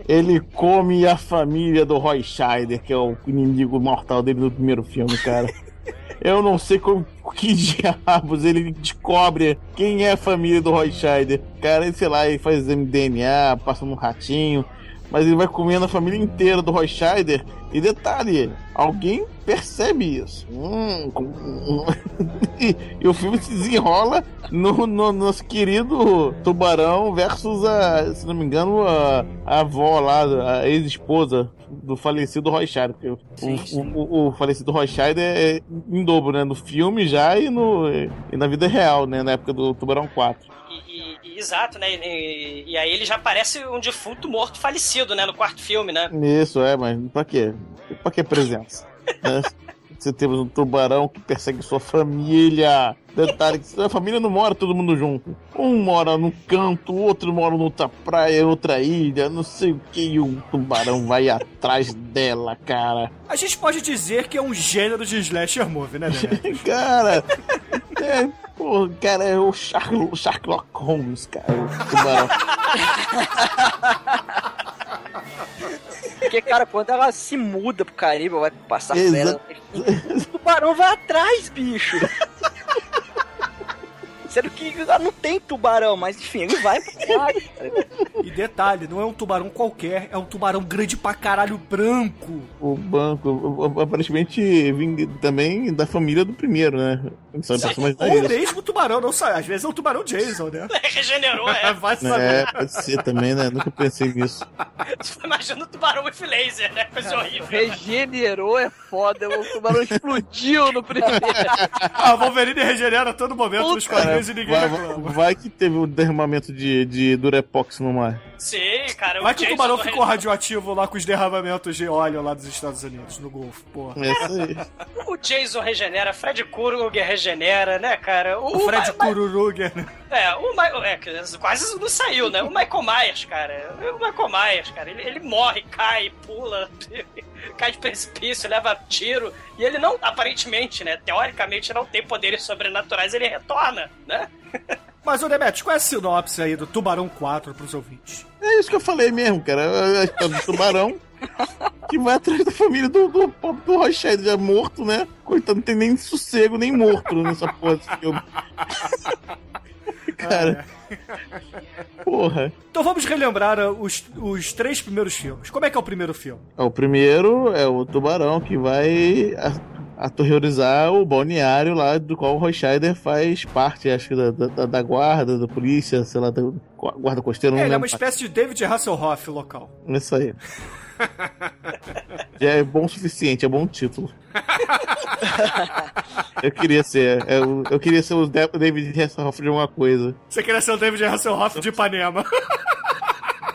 Ele come a família do Roy Scheider, que é o inimigo mortal dele no primeiro filme, cara. Eu não sei como, que diabos ele descobre quem é a família do Roy Scheider. Cara, ele, sei lá, ele faz DNA, passa no ratinho. mas ele vai comendo a família inteira do Roy Scheider. E detalhe, alguém percebe isso. Hum, hum. e, e o filme se desenrola no, no nosso querido Tubarão versus a, se não me engano, a, a avó lá, a ex-esposa do falecido Roy Scheider. O- o, o- o falecido Roy Scheider é em dobro, né? No filme já e, no, e na vida real, né? Na época do Tubarão 4. E, e- exato, né? E, e aí ele já parece um defunto morto falecido, né? No quarto filme, né? Isso, é, mas pra quê? Pra que presença? né? Você temos um tubarão que persegue sua família. Detalhe que sua família não mora todo mundo junto. Um mora num canto, o outro mora noutra praia, outra ilha, não sei o que, e o tubarão vai atrás dela, cara. A gente pode dizer que é um gênero de slasher movie, né? Cara, é, pô, cara, é o Sherlock Holmes, cara, o tubarão. Porque, cara, quando ela se muda pro Caribe, vai passar férias. O tubarão vai atrás, bicho. Sendo que lá não tem tubarão, mas enfim, ele vai cara. E detalhe, não é um tubarão qualquer, é um tubarão grande pra caralho branco. O banco, o- o- aparentemente, vim também da família do primeiro, né? São personagens da Ou eles. mesmo o tubarão, não sai. Às vezes é o tubarão Jason, né? Regenerou, é. Vai saber. É, pode ser também, né? Nunca pensei nisso. Imagina o tubarão with laser, né? Coisa horrível. Regenerou é foda, o tubarão explodiu no primeiro. Ah, Wolverine regenera a todo momento nos quadrinhos e ninguém vai, reclama. vai- que teve um derramamento de, de Durepox no mar. Sim, cara. Vai que o tubarão ficou radioativo lá com os derramamentos de óleo lá dos Estados Unidos, no Golfo, porra. É isso aí. O Jason regenera, Fred Krueger regenera, né, cara? O Fred Ma- Ma- Kururuger, né? É, o Michael. É, quase não saiu, né? O Michael Myers, cara. O Michael Myers, cara. Ele, ele morre, cai, pula, cai de precipício, leva tiro. E ele não, aparentemente, né? Teoricamente, não tem poderes sobrenaturais, ele retorna, né? Mas, ô Demetrius, qual é a sinopse aí do Tubarão 4 pros ouvintes? É isso que eu falei mesmo, cara. É A história do tubarão que vai atrás da família do, do, do Rochelle, já morto, né? Coitado, não tem nem sossego, nem morto nessa porra desse filme. Cara, porra. Então vamos relembrar os, os três primeiros filmes. Como é que é o primeiro filme? O primeiro é o tubarão que vai aterrorizar o balneário lá do qual o Roy Scheider faz parte, acho que da, da, da guarda, da polícia, sei lá, da guarda costeira, É, ele é uma espécie de David Hasselhoff local. Isso aí. Já é bom o suficiente, é bom título. eu queria ser. Eu, eu queria ser o Da- David Hasselhoff de alguma coisa. Você queria ser o David Hasselhoff de Ipanema.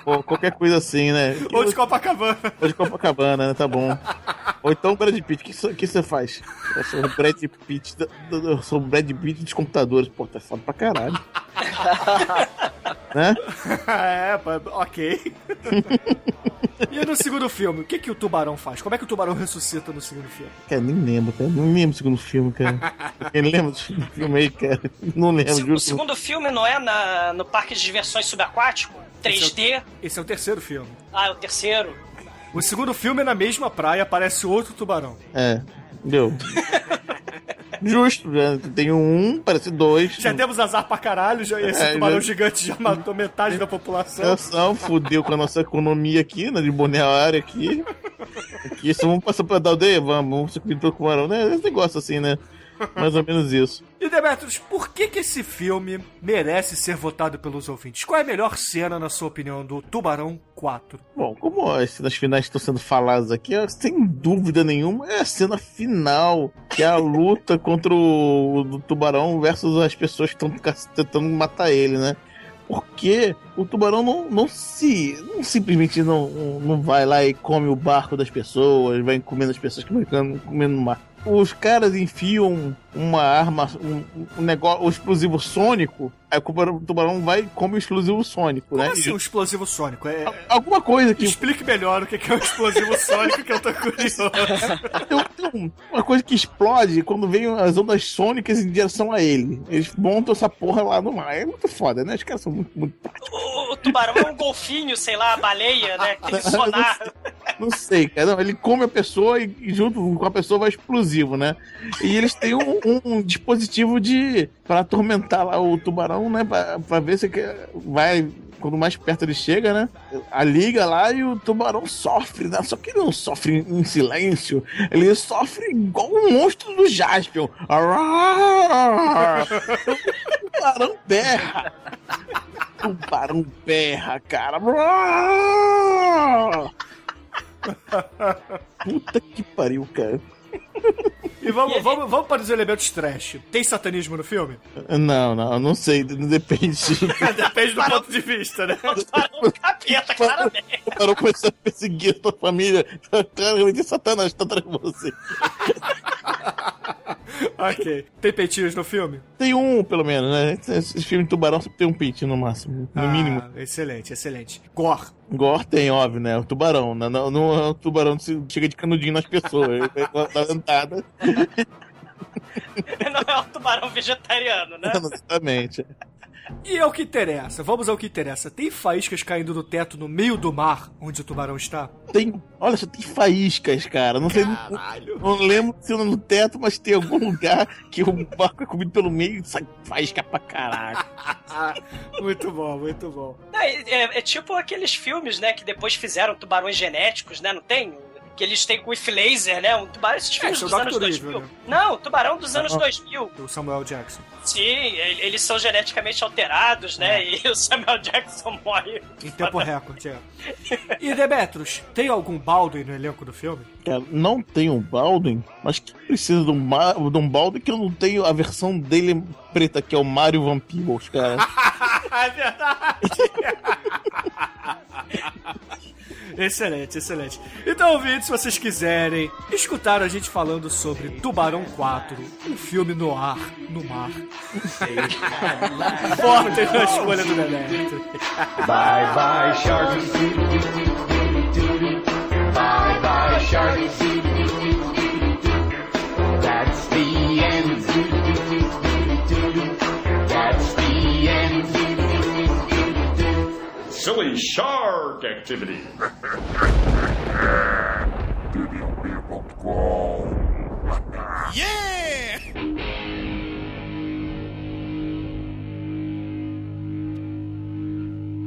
Ou qualquer coisa assim, né? Ou de Copacabana. Ou de Copacabana, né? Tá bom. Ou então Brad Pitt. O que você que você faz? Eu sou o Brad Pitt. Eu sou o Brad Pitt dos computadores. Pô, tá foda pra caralho. né? é, ok. e no segundo filme, o que, que o tubarão faz? Como é que o tubarão ressuscita no segundo filme? Cara, nem lembro, cara. Não lembro do segundo filme, cara. Quem lembra do segundo filme aí, cara? Não lembro, Se- juro. o segundo filme não é na, no parque de diversões subaquático? 3D? Esse é o terceiro filme. Ah, é o terceiro. O segundo filme é na mesma praia, aparece outro tubarão. É, deu. Justo, já tem um, parece dois. Já temos azar pra caralho, já, esse É, tubarão já- gigante já matou metade da população. Ação, fudeu com a nossa economia aqui, né? De balneário aqui. Aqui, só vamos passar pra dar aldeia? Vamos, vamos ser comido pelo camarão, né? Esse negócio assim, né? Mais ou menos isso. E Demetrius, por que que esse filme merece ser votado pelos ouvintes? Qual é a melhor cena, na sua opinião, do Tubarão 4? Bom, como as cenas finais estão sendo faladas aqui, sem dúvida nenhuma, é a cena final, que é a luta contra o, tubarão versus as pessoas que estão tentando matar ele, né? Porque o tubarão não, não se. não simplesmente não, não vai lá e come o barco das pessoas, vai comendo as pessoas que vão ficando- comendo no mar. Os caras enfiam uma arma, um, um negócio, um explosivo sônico, aí o tubarão, vai e come o explosivo sônico, Como né? assim um explosivo sônico? É... Alguma coisa que Explique melhor o que que é um explosivo sônico, que eu tô curioso. tem, tem um- uma coisa que explode quando vem as ondas sônicas em direção a ele. Eles montam essa porra lá no mar. É muito foda, né? Os caras são muito, muito práticos. O, o tubarão é um golfinho, sei lá, a baleia, né? Que tem sonar. Não sei, cara. Não, ele come a pessoa e, e junto com a pessoa vai explosivo, né? E eles têm um, um dispositivo de. para atormentar lá o tubarão, né? Pra ver se vai quando mais perto ele chega, né? A liga lá e o tubarão sofre, né? Só que ele não sofre em silêncio, ele sofre igual um monstro do Jaspion. O tubarão berra. O tubarão berra, cara. Puta que pariu, cara. E vamos, vamos, vamos para os elementos trash. Tem satanismo no filme? Não, não, não sei, depende. Depende do ponto de vista, né? Tubarão capeta, claramente. O tubarão começou a perseguir a tua família. Claramente, Satanás tá atrás de você. ok. Tem peitinhos no filme? Tem um, pelo menos, né? Esse filme de tubarão sempre tem um peitinho no máximo. No Ah, mínimo. Excelente, excelente. Gore. Gore tem, óbvio, né? O tubarão. Não, não, não é o tubarão que se- chega de canudinho nas pessoas. Dar dentada. Não é um tubarão vegetariano, né? Exatamente. E é o que interessa. Vamos ao que interessa. Tem faíscas caindo do teto no meio do mar onde o tubarão está? Tem. Olha só, tem faíscas, cara. Não sei. Não, não lembro se é no teto, mas tem algum lugar que o barco é comido pelo meio e sai faísca pra caralho. muito bom, muito bom. É, é- é tipo aqueles filmes, né, que depois fizeram tubarões genéticos, né? Não tem? Que eles têm com if laser, né? Um tubarão, esses filmes é o dos anos Dr. 2000. Evil, né? Não, o tubarão dos anos Ah. 2000. O Samuel Jackson. Sim, eles são geneticamente alterados, né? E o Samuel Jackson morre. Em tempo recorde, é. E Demetros, tem algum Baldwin no elenco do filme? Cara, não tem um Baldwin, mas que precisa de um, de um Baldwin que eu não tenho a versão dele preta, que é o Mario Van Peebles, cara. é verdade! excelente, excelente. Então, ouvintes, se vocês quiserem escutar a gente falando sobre Tubarão 4, um filme no ar, no mar. Votem na escolha do Demetrio. Bye bye shark. Bye bye shark. That's the end. Silly shark activity.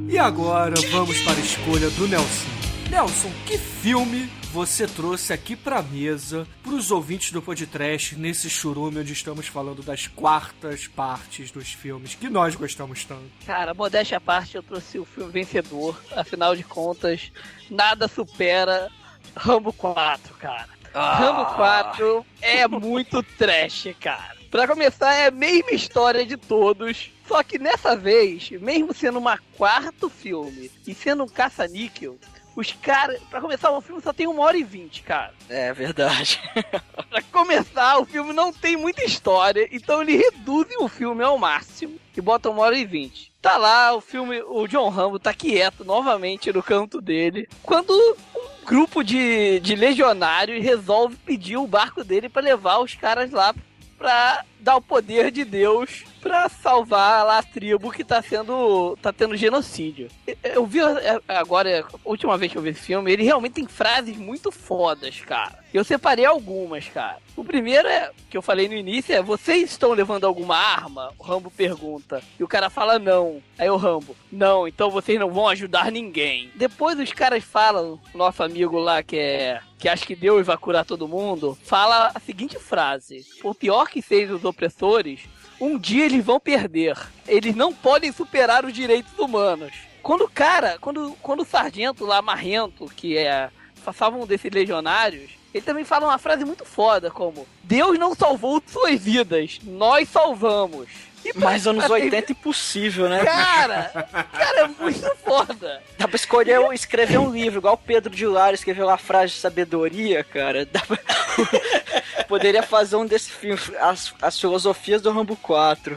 E agora vamos para a escolha do Nelson. Nelson, que filme você trouxe aqui pra mesa pros ouvintes do podcast nesse churume onde estamos falando das quartas partes dos filmes que nós gostamos tanto? Cara, modéstia à parte, eu trouxe o filme vencedor. Afinal de contas, nada supera Rambo 4, cara. Rambo 4 é muito trash, cara. Pra começar, é a mesma história de todos. Só que nessa vez, mesmo sendo uma quarto filme e sendo um caça-níquel, os caras. Pra começar, o filme só tem uma hora e vinte, cara. É verdade. Pra começar, o filme não tem muita história, então eles reduzem o filme ao máximo e botam uma hora e vinte. Tá lá, o filme, o John Rambo tá quieto novamente no canto dele, quando um grupo de, de legionários resolve pedir o barco dele pra levar os caras lá pra dar o poder de Deus pra salvar lá a tribo que tá sendo. tá tendo genocídio. Eu- vi é, agora, a última vez que eu vi esse filme, ele realmente tem frases muito fodas, cara. Eu separei algumas, cara. O primeiro é, que eu falei no início, é vocês estão levando alguma arma? O Rambo pergunta. E o cara fala não. Aí o Rambo, não, então vocês não vão ajudar ninguém. Depois os caras falam, nosso amigo lá que é que acha que Deus vai curar todo mundo, fala a seguinte frase: Por pior que sejam os opressores, um dia eles vão perder. Eles não podem superar os direitos humanos. Quando o cara, quando, quando o sargento lá, marrento, que é. passavam desses legionários, ele também fala uma frase muito foda, como: Deus não salvou suas vidas, nós salvamos. Mas anos pra- 80 impossível, né? Cara, cara, é muito foda. Dá pra escolher escrever um livro, igual o Pedro de Lara escreveu uma frase de sabedoria, cara. Dá pra- Poderia fazer um desse filme, as, as filosofias do Rambo 4.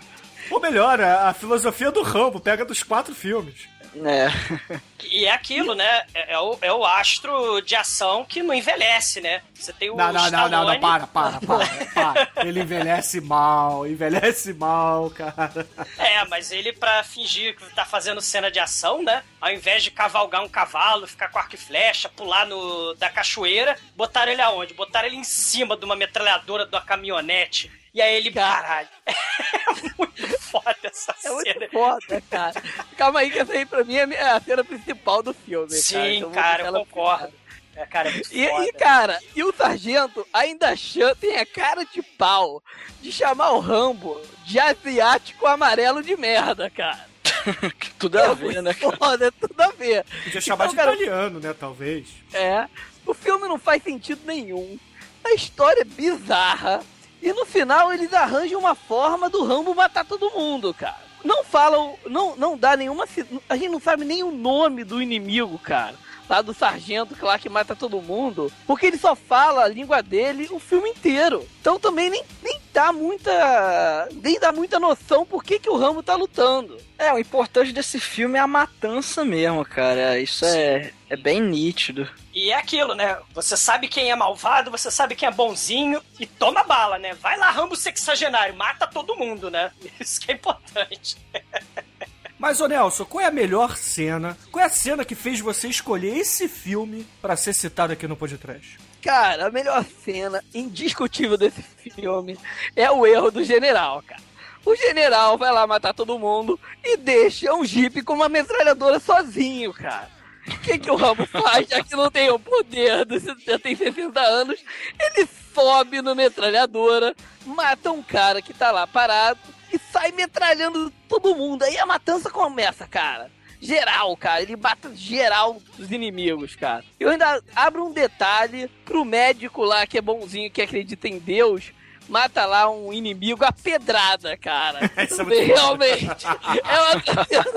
Ou melhor, a, a filosofia do Rambo pega dos quatro filmes. É. E é aquilo, né? É, é o, é o astro de ação que não envelhece, né? Você tem o Não, não, não, não, não, Stallone- para, para, para, para. Ele envelhece mal, envelhece mal, cara. É, mas ele, pra fingir que tá fazendo cena de ação, né? Ao invés de cavalgar um cavalo, ficar com arco e flecha, pular no, da cachoeira, botaram ele aonde? Botaram ele em cima de uma metralhadora de uma caminhonete. E aí ele, caralho, é muito foda essa É muito cena. foda, cara. Calma aí, que essa aí pra mim é a a cena principal do filme. cara. Sim, Então eu vou cara, eu concordo. É, cara, é muito E, foda. e, cara, e o sargento ainda chama, tem a cara de pau de chamar o Rambo de asiático amarelo de merda, cara. Tudo a ver, né, cara? Foda, tudo a ver. Podia chamar Então, de cara, italiano, né, talvez. É. O filme não faz sentido nenhum. A história é bizarra. E no final eles arranjam uma forma do Rambo matar todo mundo, cara. Não falam, não, não dá nenhuma. A gente não sabe nem o nome do inimigo, cara. Lá do sargento que lá que mata todo mundo. Porque ele só fala a língua dele o filme inteiro. Então também nem, nem dá muita. Nem dá muita noção por que, que o Rambo tá lutando. É, o importante desse filme é a matança mesmo, cara. Isso é, é bem nítido. E é aquilo, né? Você sabe quem é malvado, você sabe quem é bonzinho e toma bala, né? Vai lá, Rambo sexagenário, mata todo mundo, né? Isso que é importante. Mas, ô Nelson, qual é a melhor cena? Qual é a cena que fez você escolher esse filme pra ser citado aqui no podcast? Cara, a melhor cena indiscutível desse filme é o erro do general, cara. O general vai lá matar todo mundo e deixa um jipe com uma metralhadora sozinho, cara. O que, que o Rambo faz, já que não tem o poder, já tem 60 anos? Ele sobe no metralhadora, mata um cara que tá lá parado e sai metralhando todo mundo. Aí a matança começa, cara. Geral, cara. Ele mata geral dos inimigos, cara. Eu ainda abro um detalhe pro médico lá que é bonzinho, que acredita em Deus. Mata lá um inimigo a pedrada, cara. Isso é muito bom. Realmente.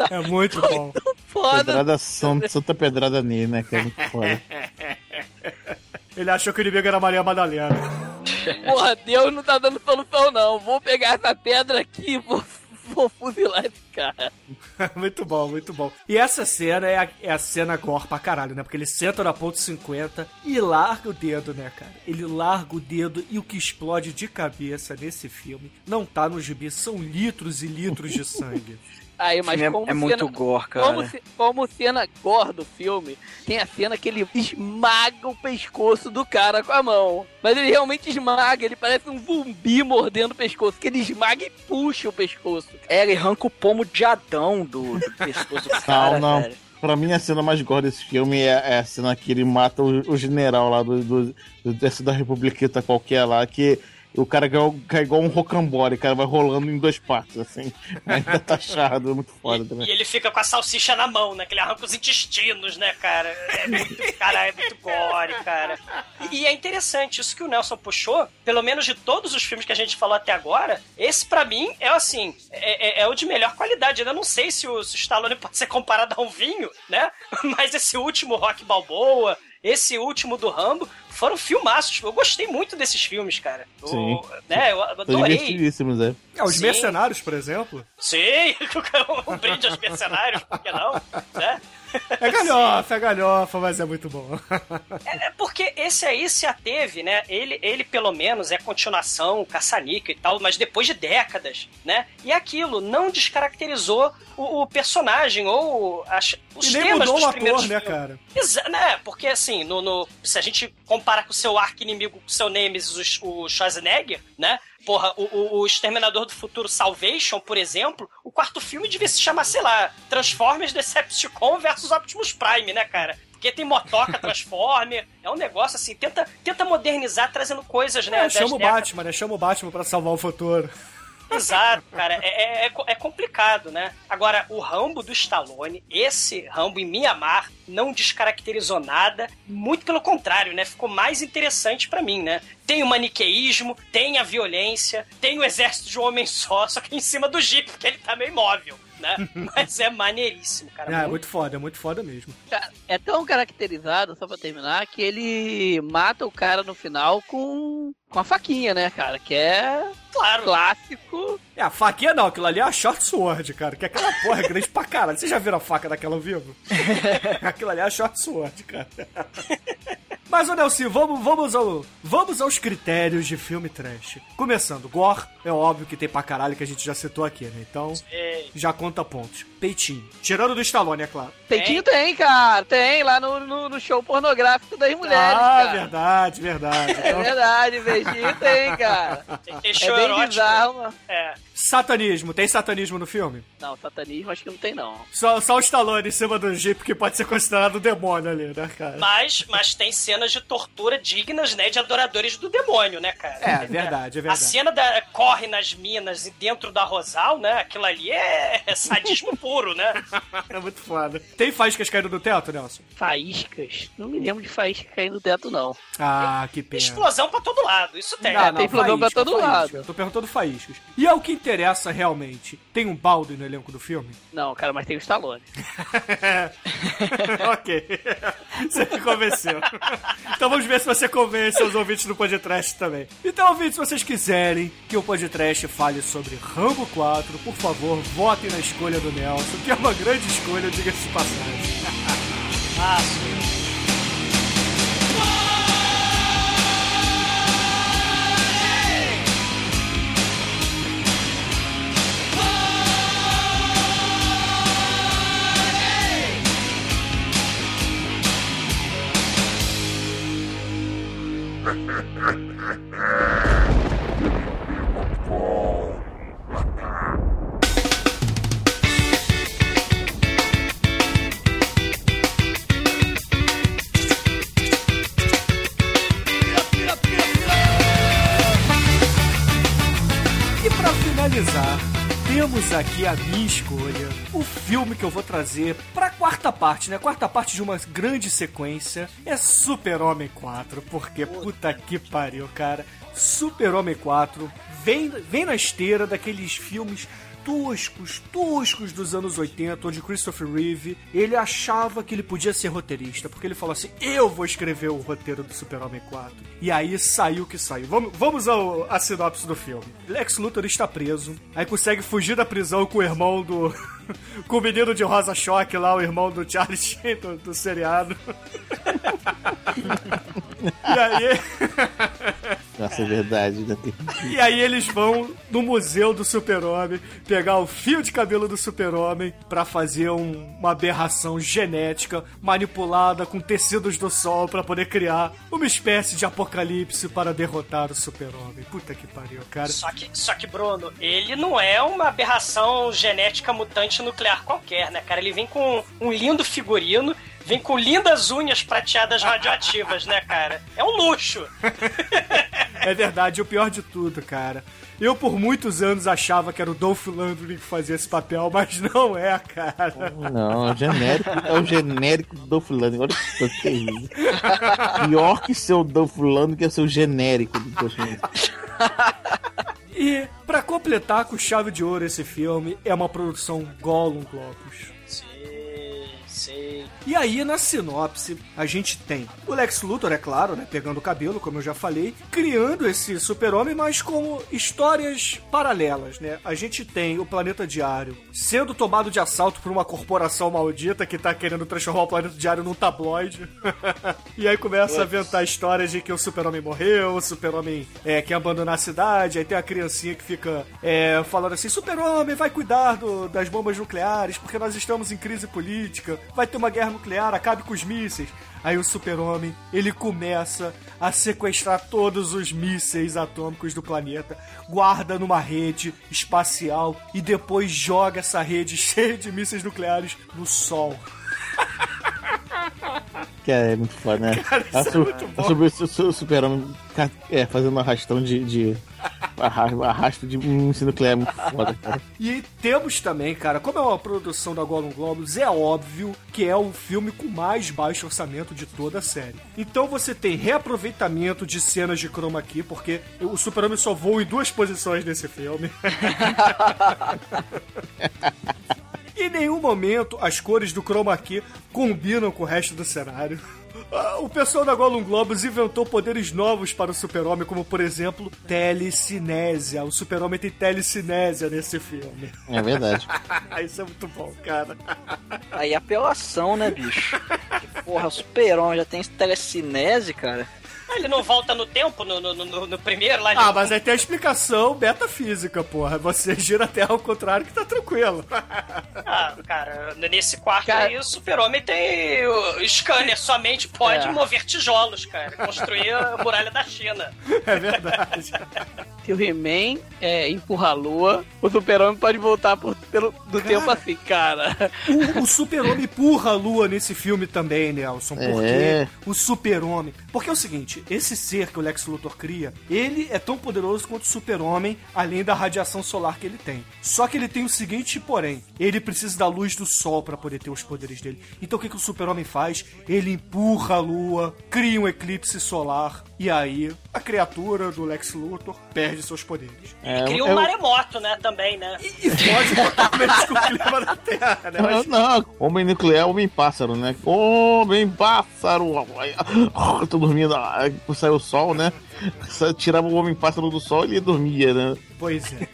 É uma É muito bom. foda. Pedrada santa, santa pedrada nele, né? Que é muito foda. Ele achou que o inimigo era Maria Madalena. Porra, Deus não tá dando solução, não. Vou pegar essa pedra aqui e vou, vou fuzilar esse cara. muito bom, muito bom. E essa cena é a, é a cena gore pra caralho, né? Porque ele senta na ponto 50 e larga o dedo, né, cara? Ele larga o dedo e o que explode de cabeça nesse filme não tá no gibi, são litros e litros de sangue. Aí, mas É- como é muito cena, gore, cara. Como, como cena gore do filme, tem a cena que ele esmaga o pescoço do cara com a mão. Mas ele realmente esmaga, ele parece um zumbi mordendo o pescoço, que ele esmaga e puxa o pescoço. É, ele arranca o pomo de Adão do, do pescoço do cara, Não, não. cara. Pra mim, a cena mais gore desse filme é, é a cena que ele mata o, o general lá do, do, do da Republiqueta qualquer lá, que o cara cai, igual um rocambole, cara vai rolando em duas partes, assim. Ainda tá charrado, é muito foda E também. ele fica com a salsicha na mão, né? Que ele arranca os intestinos, né, cara? É muito, cara, é muito gore, cara. E, e é interessante, isso que o Nelson puxou, pelo menos de todos os filmes que a gente falou até agora, esse pra mim é assim, é, é- é o de melhor qualidade. Eu não sei se o, se o Stallone pode ser comparado a um vinho, né? Mas esse último Rock Balboa, esse último do Rambo, foram filmaços. Eu gostei muito desses filmes, cara. O- Sim. né, eu adorei. divertidíssimos, é. É, os Sim. mercenários, por exemplo. Sim, um brinde aos mercenários, por que não? Né? É galhofa, é galhofa, mas é muito bom. É porque esse aí se ateve, né? Ele, ele pelo menos é continuação, caça-níquel e tal, mas depois de décadas, né? E aquilo não descaracterizou o, o personagem ou as, os e nem temas mudou dos o primeiros ator, né, cara? Exa né? Porque assim, no, no- se a gente compara com o seu arco-inimigo, com o seu Nemesis, o, o Schwarzenegger, né? Porra, o, o, Exterminador do Futuro Salvation, por exemplo, o quarto filme devia se chamar, sei lá, Transformers Decepticon versus Optimus Prime, né, cara? Porque tem motoca Transformer, é um negócio assim, tenta, tenta modernizar trazendo coisas, né? É, chama o. Batman, né? Chama o Batman pra salvar o futuro. Exato, cara. É, é, é é complicado, né? Agora, o Rambo do Stallone, esse Rambo em Mianmar, não descaracterizou nada. Muito pelo contrário, né? Ficou mais interessante pra mim, né? Tem o maniqueísmo, tem a violência, tem o exército de um homem só, só que em cima do Jeep, porque ele tá meio imóvel, né? Mas é maneiríssimo, cara. É, é Muito- muito foda, é muito foda mesmo. É tão caracterizado, só pra terminar, que ele mata o cara no final com, com a faquinha, né, cara? Que é Claro. clássico. É, a faquinha não, aquilo ali é a short sword, cara. Que aquela porra é grande pra caralho. Vocês já viram a faca daquela ao vivo? aquilo ali é a short sword, cara. Mas, ô Nelson, vamos, vamos, ao, vamos aos critérios de filme trash. Começando, gore, é óbvio que tem pra caralho que a gente já citou aqui, né? Então, já conta pontos. Peitinho. Tirando do Stallone, é claro. Peitinho tem, cara. Tem lá no, no, no show pornográfico das mulheres, ah, cara. verdade, verdade. É Então, verdade, beijinho tem, cara. tem que ter É bem erótico. bizarro, mano. É. satanismo. Tem satanismo no filme? Não, satanismo acho que não tem, não. Só, só o Stallone em cima do Jeep, que pode ser considerado um demônio ali, né, cara? Mas, mas tem cenas de tortura dignas, né, de adoradores do demônio, né, cara? É, verdade, é A verdade. cena da corre nas minas e dentro da Rosal, né? Aquilo ali é, é sadismo puro, né? É muito foda. Tem faíscas caindo do teto, Nelson? Faíscas? Não me lembro de faísca caindo no teto, não. Ah, que pena. Explosão pra todo lado, isso tem. Não, não, tem pra faísca, todo faísca. lado. Eu tô perguntando faíscas. E é o que interessa realmente. Tem um balde no elenco do filme? Não, cara, mas tem o Stallone. ok. Você me convenceu. Então vamos ver se você convence os ouvintes do podcast também. Então, ouvintes, se vocês quiserem que o podcast fale sobre Rambo 4, por favor, votem na escolha do Nelson, que é uma grande escolha, diga-se de passagem. Ah, sim. Temos aqui a minha escolha, o filme que eu vou trazer pra quarta parte, né? Quarta parte de uma grande sequência é Super-Homem 4, porque puta que pariu, cara. Super-Homem 4 vem, vem na esteira daqueles filmes toscos, toscos dos anos 80, onde Christopher Reeve, ele achava que ele podia ser roteirista, porque ele falou assim, eu vou escrever o roteiro do Super-Homem 4. E aí saiu o que saiu. Vamos, vamos ao, à sinopse do filme. Lex Luthor está preso, aí consegue fugir da prisão com o irmão do... com o menino de Rosa Choque lá, o irmão do Charlie Sheen, do, do seriado. e aí... Nossa, é verdade, né? E aí eles vão no museu do super-homem pegar o fio de cabelo do super-homem pra fazer um- uma aberração genética manipulada com tecidos do sol pra poder criar uma espécie de apocalipse para derrotar o super-homem. Puta que pariu, cara. Só que, só que, Bruno, ele não é uma aberração genética mutante nuclear qualquer, né, cara? Ele vem com um lindo figurino, vem com lindas unhas prateadas radioativas, né, cara? É um luxo. É verdade, o pior de tudo, cara. Eu por muitos anos achava que era o Dolph Lundgren que fazia esse papel, mas não é, cara. Não, é o genérico, é o genérico do Dolph Lundgren. Olha que coisa terrível. Pior que ser o Dolph Lundgren é ser o genérico do Dolph Lundgren. E pra completar com chave de ouro esse filme, é uma produção Gollum Globus. E aí, na sinopse, a gente tem o Lex Luthor, é claro, né? Pegando o cabelo, como eu já falei, criando esse super-homem, mas com histórias paralelas, né? A gente tem o Planeta Diário sendo tomado de assalto por uma corporação maldita que tá querendo transformar o Planeta Diário num tabloide. e aí começa a inventar histórias de que o super-homem morreu, o super-homem é, quer abandonar a cidade, aí tem a criancinha que fica é, falando assim: super-homem vai cuidar do- das bombas nucleares, porque nós estamos em crise política, vai ter uma guerra nuclear, acabe com os mísseis. Aí o super-homem, ele começa a sequestrar todos os mísseis atômicos do planeta, guarda numa rede espacial e depois joga essa rede cheia de mísseis nucleares no sol. Que é muito foda, né? Cara, isso É é muito bom. sobre o su- su- super-homem é, fazendo um arrastão de. de arrasto de um ensino nuclear é muito foda, cara. E temos também, cara, como é uma produção da Gollum Globus, é óbvio que é o filme com mais baixo orçamento de toda a série. Então você tem reaproveitamento de cenas de chroma key, porque o Super-Homem só voa em duas posições nesse filme. Em nenhum momento as cores do chroma key combinam com o resto do cenário. Ah, O pessoal da Gollum Globus inventou poderes novos para o super-homem, como, por exemplo, telecinésia. O super-homem tem telecinésia nesse filme. É verdade. Isso é muito bom, cara. Aí apelação, né, bicho? Porra, o super-homem já tem telecinese, cara. Ele não volta no tempo no, no, no- no primeiro lá? ele Ah, mas aí tem a explicação betafísica, porra. Você gira a Terra ao contrário que tá tranquilo. Ah, cara, nesse quarto Cara- aí o super-homem tem o scanner, somente pode É. mover tijolos, cara. Construir a muralha da China. É verdade. Se o He-Man é, empurra a lua, o super-homem pode voltar por, pelo, do tempo assim, cara. O, o super-homem empurra a lua nesse filme também, Nelson. Porque É. o super-homem. Porque é o seguinte: esse ser que o Lex Luthor cria, ele é tão poderoso quanto o super-homem, além da radiação solar que ele tem. Só que ele tem o seguinte, porém: ele precisa da luz do sol para poder ter os poderes dele. Então o que, que o super-homem faz? Ele empurra a lua, cria um eclipse solar. E aí, a criatura do Lex Luthor perde seus poderes. É, Cria é um o- maremoto, né, também, né? E foge totalmente com o clima da Terra, né? Não, Mas- não, homem nuclear, homem pássaro, né? Homem pássaro! Eu tô dormindo, saiu o sol, né? Tirava o homem pássaro do sol e ele dormia, né? Pois é.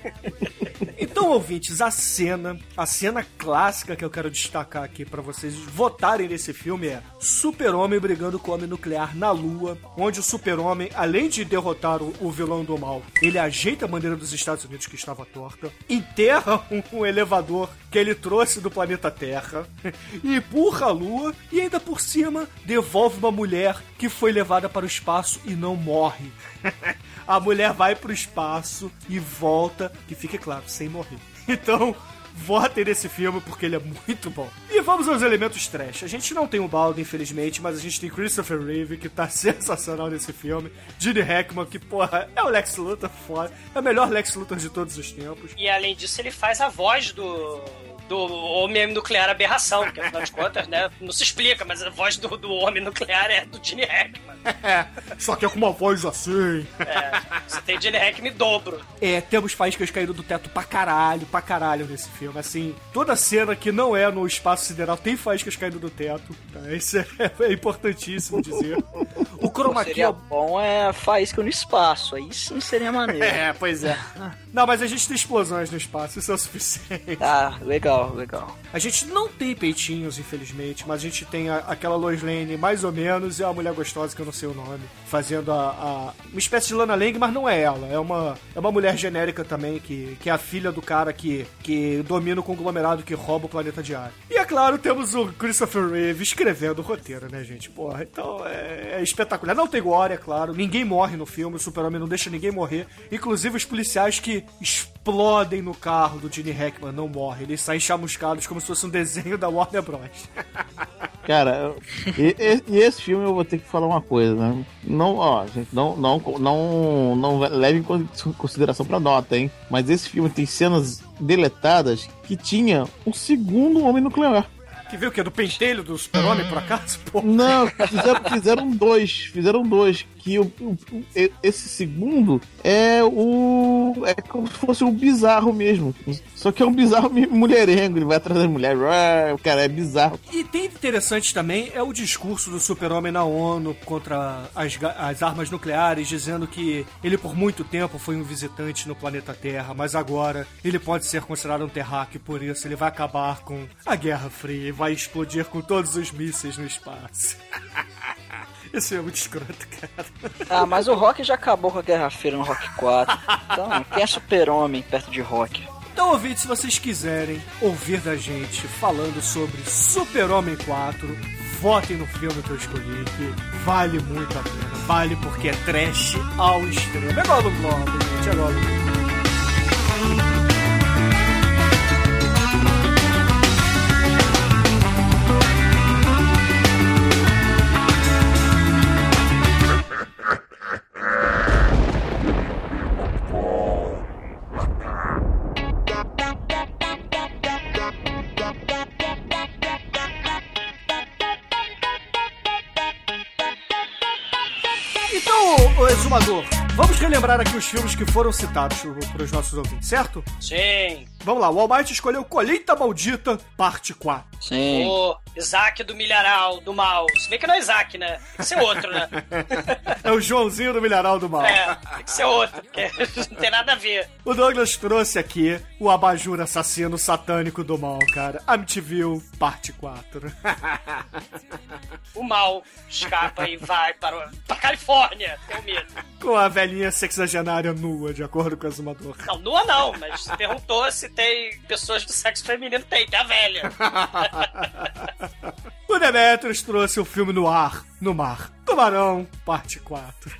Então, ouvintes, a cena, a cena clássica que eu quero destacar aqui pra vocês votarem nesse filme é Super-Homem brigando com o Homem Nuclear na Lua, onde o Super-Homem, além de derrotar o, o vilão do mal, ele ajeita a bandeira dos Estados Unidos que estava torta, enterra um, um elevador que ele trouxe do planeta Terra, empurra a Lua e ainda por cima devolve uma mulher que foi levada para o espaço e não morre. A mulher vai pro espaço e volta, que fique claro, sem morrer. Então, votem nesse filme porque ele é muito bom. E vamos aos elementos trash. A gente não tem o Baldo, infelizmente, mas a gente tem Christopher Reeve, que tá sensacional nesse filme. Gene Hackman, que, porra, é o Lex Luthor foda. É o melhor Lex Luthor de todos os tempos. E além disso, ele faz a voz do. Do homem nuclear aberração, que afinal de contas, né? Não se explica, mas a voz do, do homem nuclear é do Gene Hackman. É, só que é com uma voz assim. É, você tem Gene Hackman dobro. É, temos faíscas caindo do teto pra caralho, pra caralho nesse filme. Assim, toda cena que não é no espaço sideral tem faíscas caindo do teto. Tá? Isso é, é importantíssimo dizer. O chroma key Seria é bom é faísca no espaço. Aí sim seria maneiro. É, pois é. Não, mas a gente tem explosões no espaço, isso é o suficiente. Ah, legal, legal. A gente não tem peitinhos, infelizmente, mas a gente tem a- aquela Lois Lane mais ou menos e a mulher gostosa, que eu não sei o nome, fazendo a, a- uma espécie de Lana Lang, mas não é ela. É uma, é uma mulher genérica também, que, que é a filha do cara que, que domina o conglomerado que rouba o planeta diário. E é claro, temos o Christopher Reeve escrevendo o roteiro, né, gente? Porra, então é, é espetacular. Não tem glória, é claro. Ninguém morre no filme, o Super-Homem não deixa ninguém morrer. Inclusive os policiais que explodem no carro do Gene Hackman não morrem. Eles saem chamuscados como se fosse um desenho da Warner Bros. Cara, e, e- e esse filme eu vou ter que falar uma coisa, né? Não, ó, gente, não, não, não, não leve em con- consideração pra nota, hein? Mas esse filme tem cenas deletadas que tinha um segundo homem nuclear. Que viu o que? Do pentelho do super-homem, por acaso? Pô. Não, fizeram, fizeram dois. Fizeram dois. Que o, o- o- esse segundo é o. É como se fosse um bizarro mesmo. Só que é um bizarro mulherengo. Ele vai atrás da mulher. O cara é bizarro. E tem interessante também é o discurso do super-homem na ONU contra as, as armas nucleares, dizendo que ele por muito tempo foi um visitante no planeta Terra, mas agora ele pode ser considerado um terráqueo, por isso ele vai acabar com a Guerra Fria vai explodir com todos os mísseis no espaço. Isso é muito escroto, cara. Ah, mas o Rock já acabou com a Guerra Feira no Rock 4. Então, quem é super-homem perto de Rock? Então, ouvinte, se vocês quiserem ouvir da gente falando sobre Super-Homem 4, votem no filme que eu escolhi, que vale muito a pena. Vale porque é trash ao extremo. É igual no Globo, gente, é igual no Globo. Exumador, vamos relembrar aqui os filmes que foram citados para os nossos ouvintes, certo? Sim. Vamos lá, o Almighty escolheu Colheita Maldita, parte 4. Sim. O Isaac do Milharal, do Mal. Se bem que não é Isaac, né? Tem que ser outro, né? É o Joãozinho do Milharal do Mal. É, tem que ser outro, porque não tem nada a ver. O Douglas trouxe aqui o abajur assassino satânico do mal, cara. Amityville, parte 4. O mal escapa e vai para, o- pra Califórnia. Tenho medo. Com a velhinha sexagenária nua, de acordo com o exumador. Não, nua não, mas se perguntou se tem pessoas do sexo feminino. Tem, tem a velha. O Demetrius trouxe o filme no ar, no mar. Tubarão, parte 4.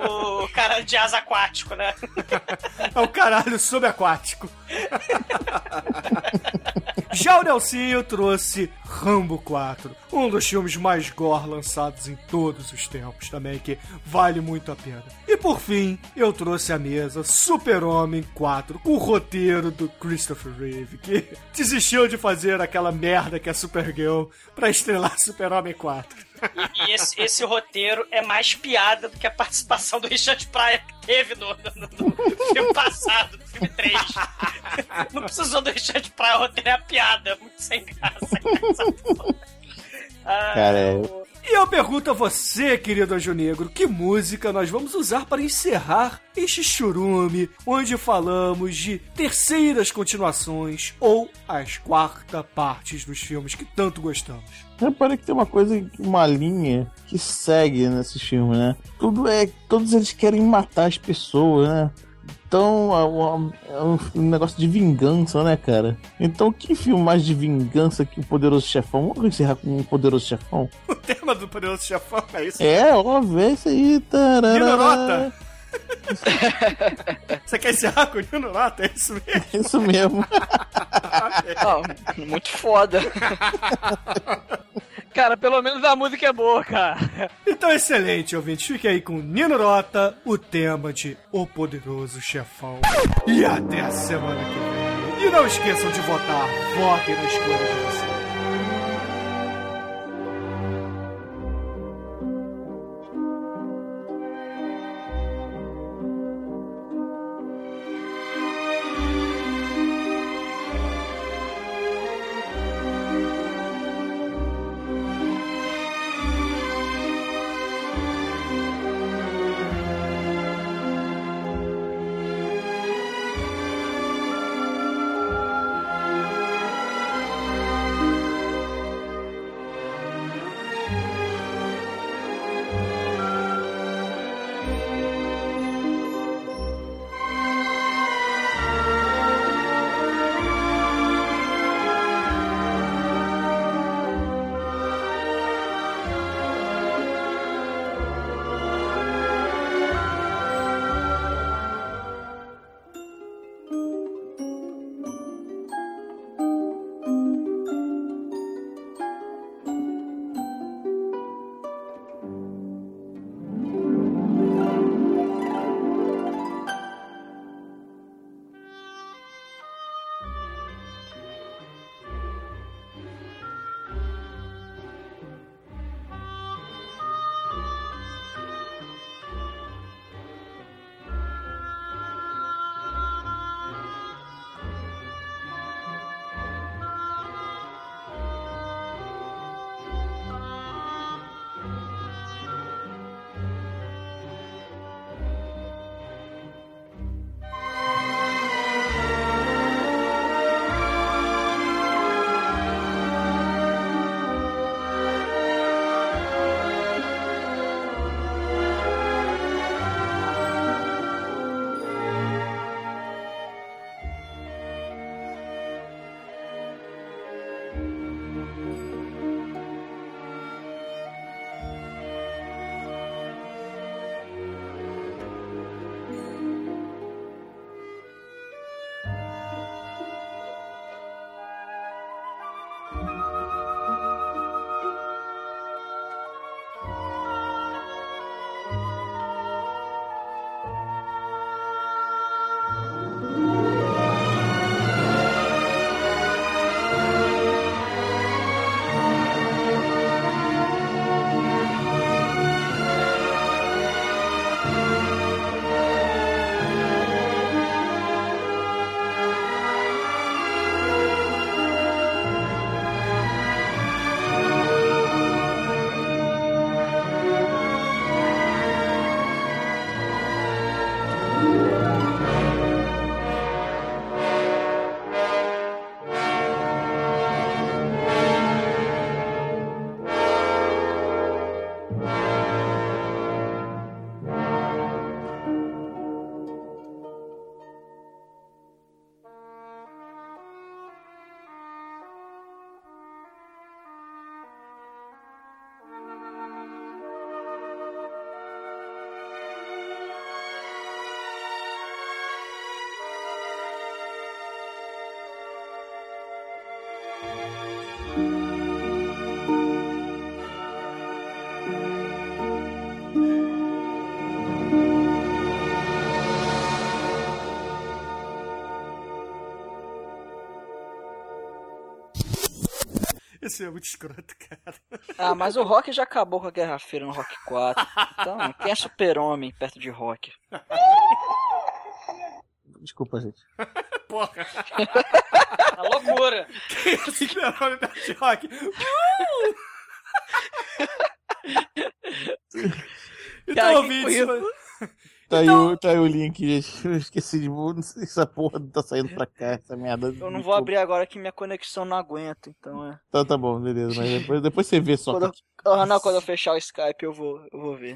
O cara de asa aquático, né? É o caralho subaquático. Já o Nelsinho trouxe Rambo 4, um dos filmes mais gore lançados em todos os tempos também, que vale muito a pena. E por fim, eu trouxe à mesa Super-Homem 4, com o roteiro do Christopher Reeve, que desistiu de fazer aquela merda que é Supergirl pra estrelar Super-Homem 4. E esse, esse roteiro é mais piada do que a participação do Richard Pryor que teve no, no- no- no filme passado, no filme 3. Não precisou do Richard Pryor, o roteiro é a piada. Muito sem graça. Ah, Cara, é- o- E eu pergunto a você, querido Anjo Negro, que música nós vamos usar para encerrar este churume, onde falamos de terceiras continuações ou as quarta partes dos filmes que tanto gostamos. Repara que tem uma coisa, uma linha que segue nesses filmes, né? Tudo é. Todos eles querem matar as pessoas, né? Então é um, é um- negócio de vingança, né, cara? Então que filme mais de vingança que o Poderoso Chefão? Vamos encerrar com o Poderoso Chefão? O tema do Poderoso Chefão é isso? É, óbvio, é isso aí. Nota? Você quer encerrar com o Nino Nota? É isso mesmo? É isso mesmo. Muito foda. Cara, pelo menos a música é boa, cara. Então, excelente, ouvinte. Fique aí com Nino Nota, o tema de O Poderoso Chefão. E até a semana que vem. E não esqueçam de votar. Votem na escolha de vocês. Ser muito escroto, cara. Ah, mas o Rock já acabou com a Guerra Feira no Rock 4. Então, quem é super-homem perto de Rock? Desculpa, gente. Porra. A loucura. Quem é super-homem perto de Rock? Então, Cara, que ouvintes, coisa. Tá, aí, Então- o, tá aí o link, gente. Eu esqueci de. não sei se Essa porra não tá saindo pra cá, essa merda. Eu não vou abrir agora que minha conexão não aguenta, então é. Tá, tá bom, beleza. Mas depois, depois você vê só. Quando eu, ah, não, quando eu fechar o Skype eu vou, eu vou ver.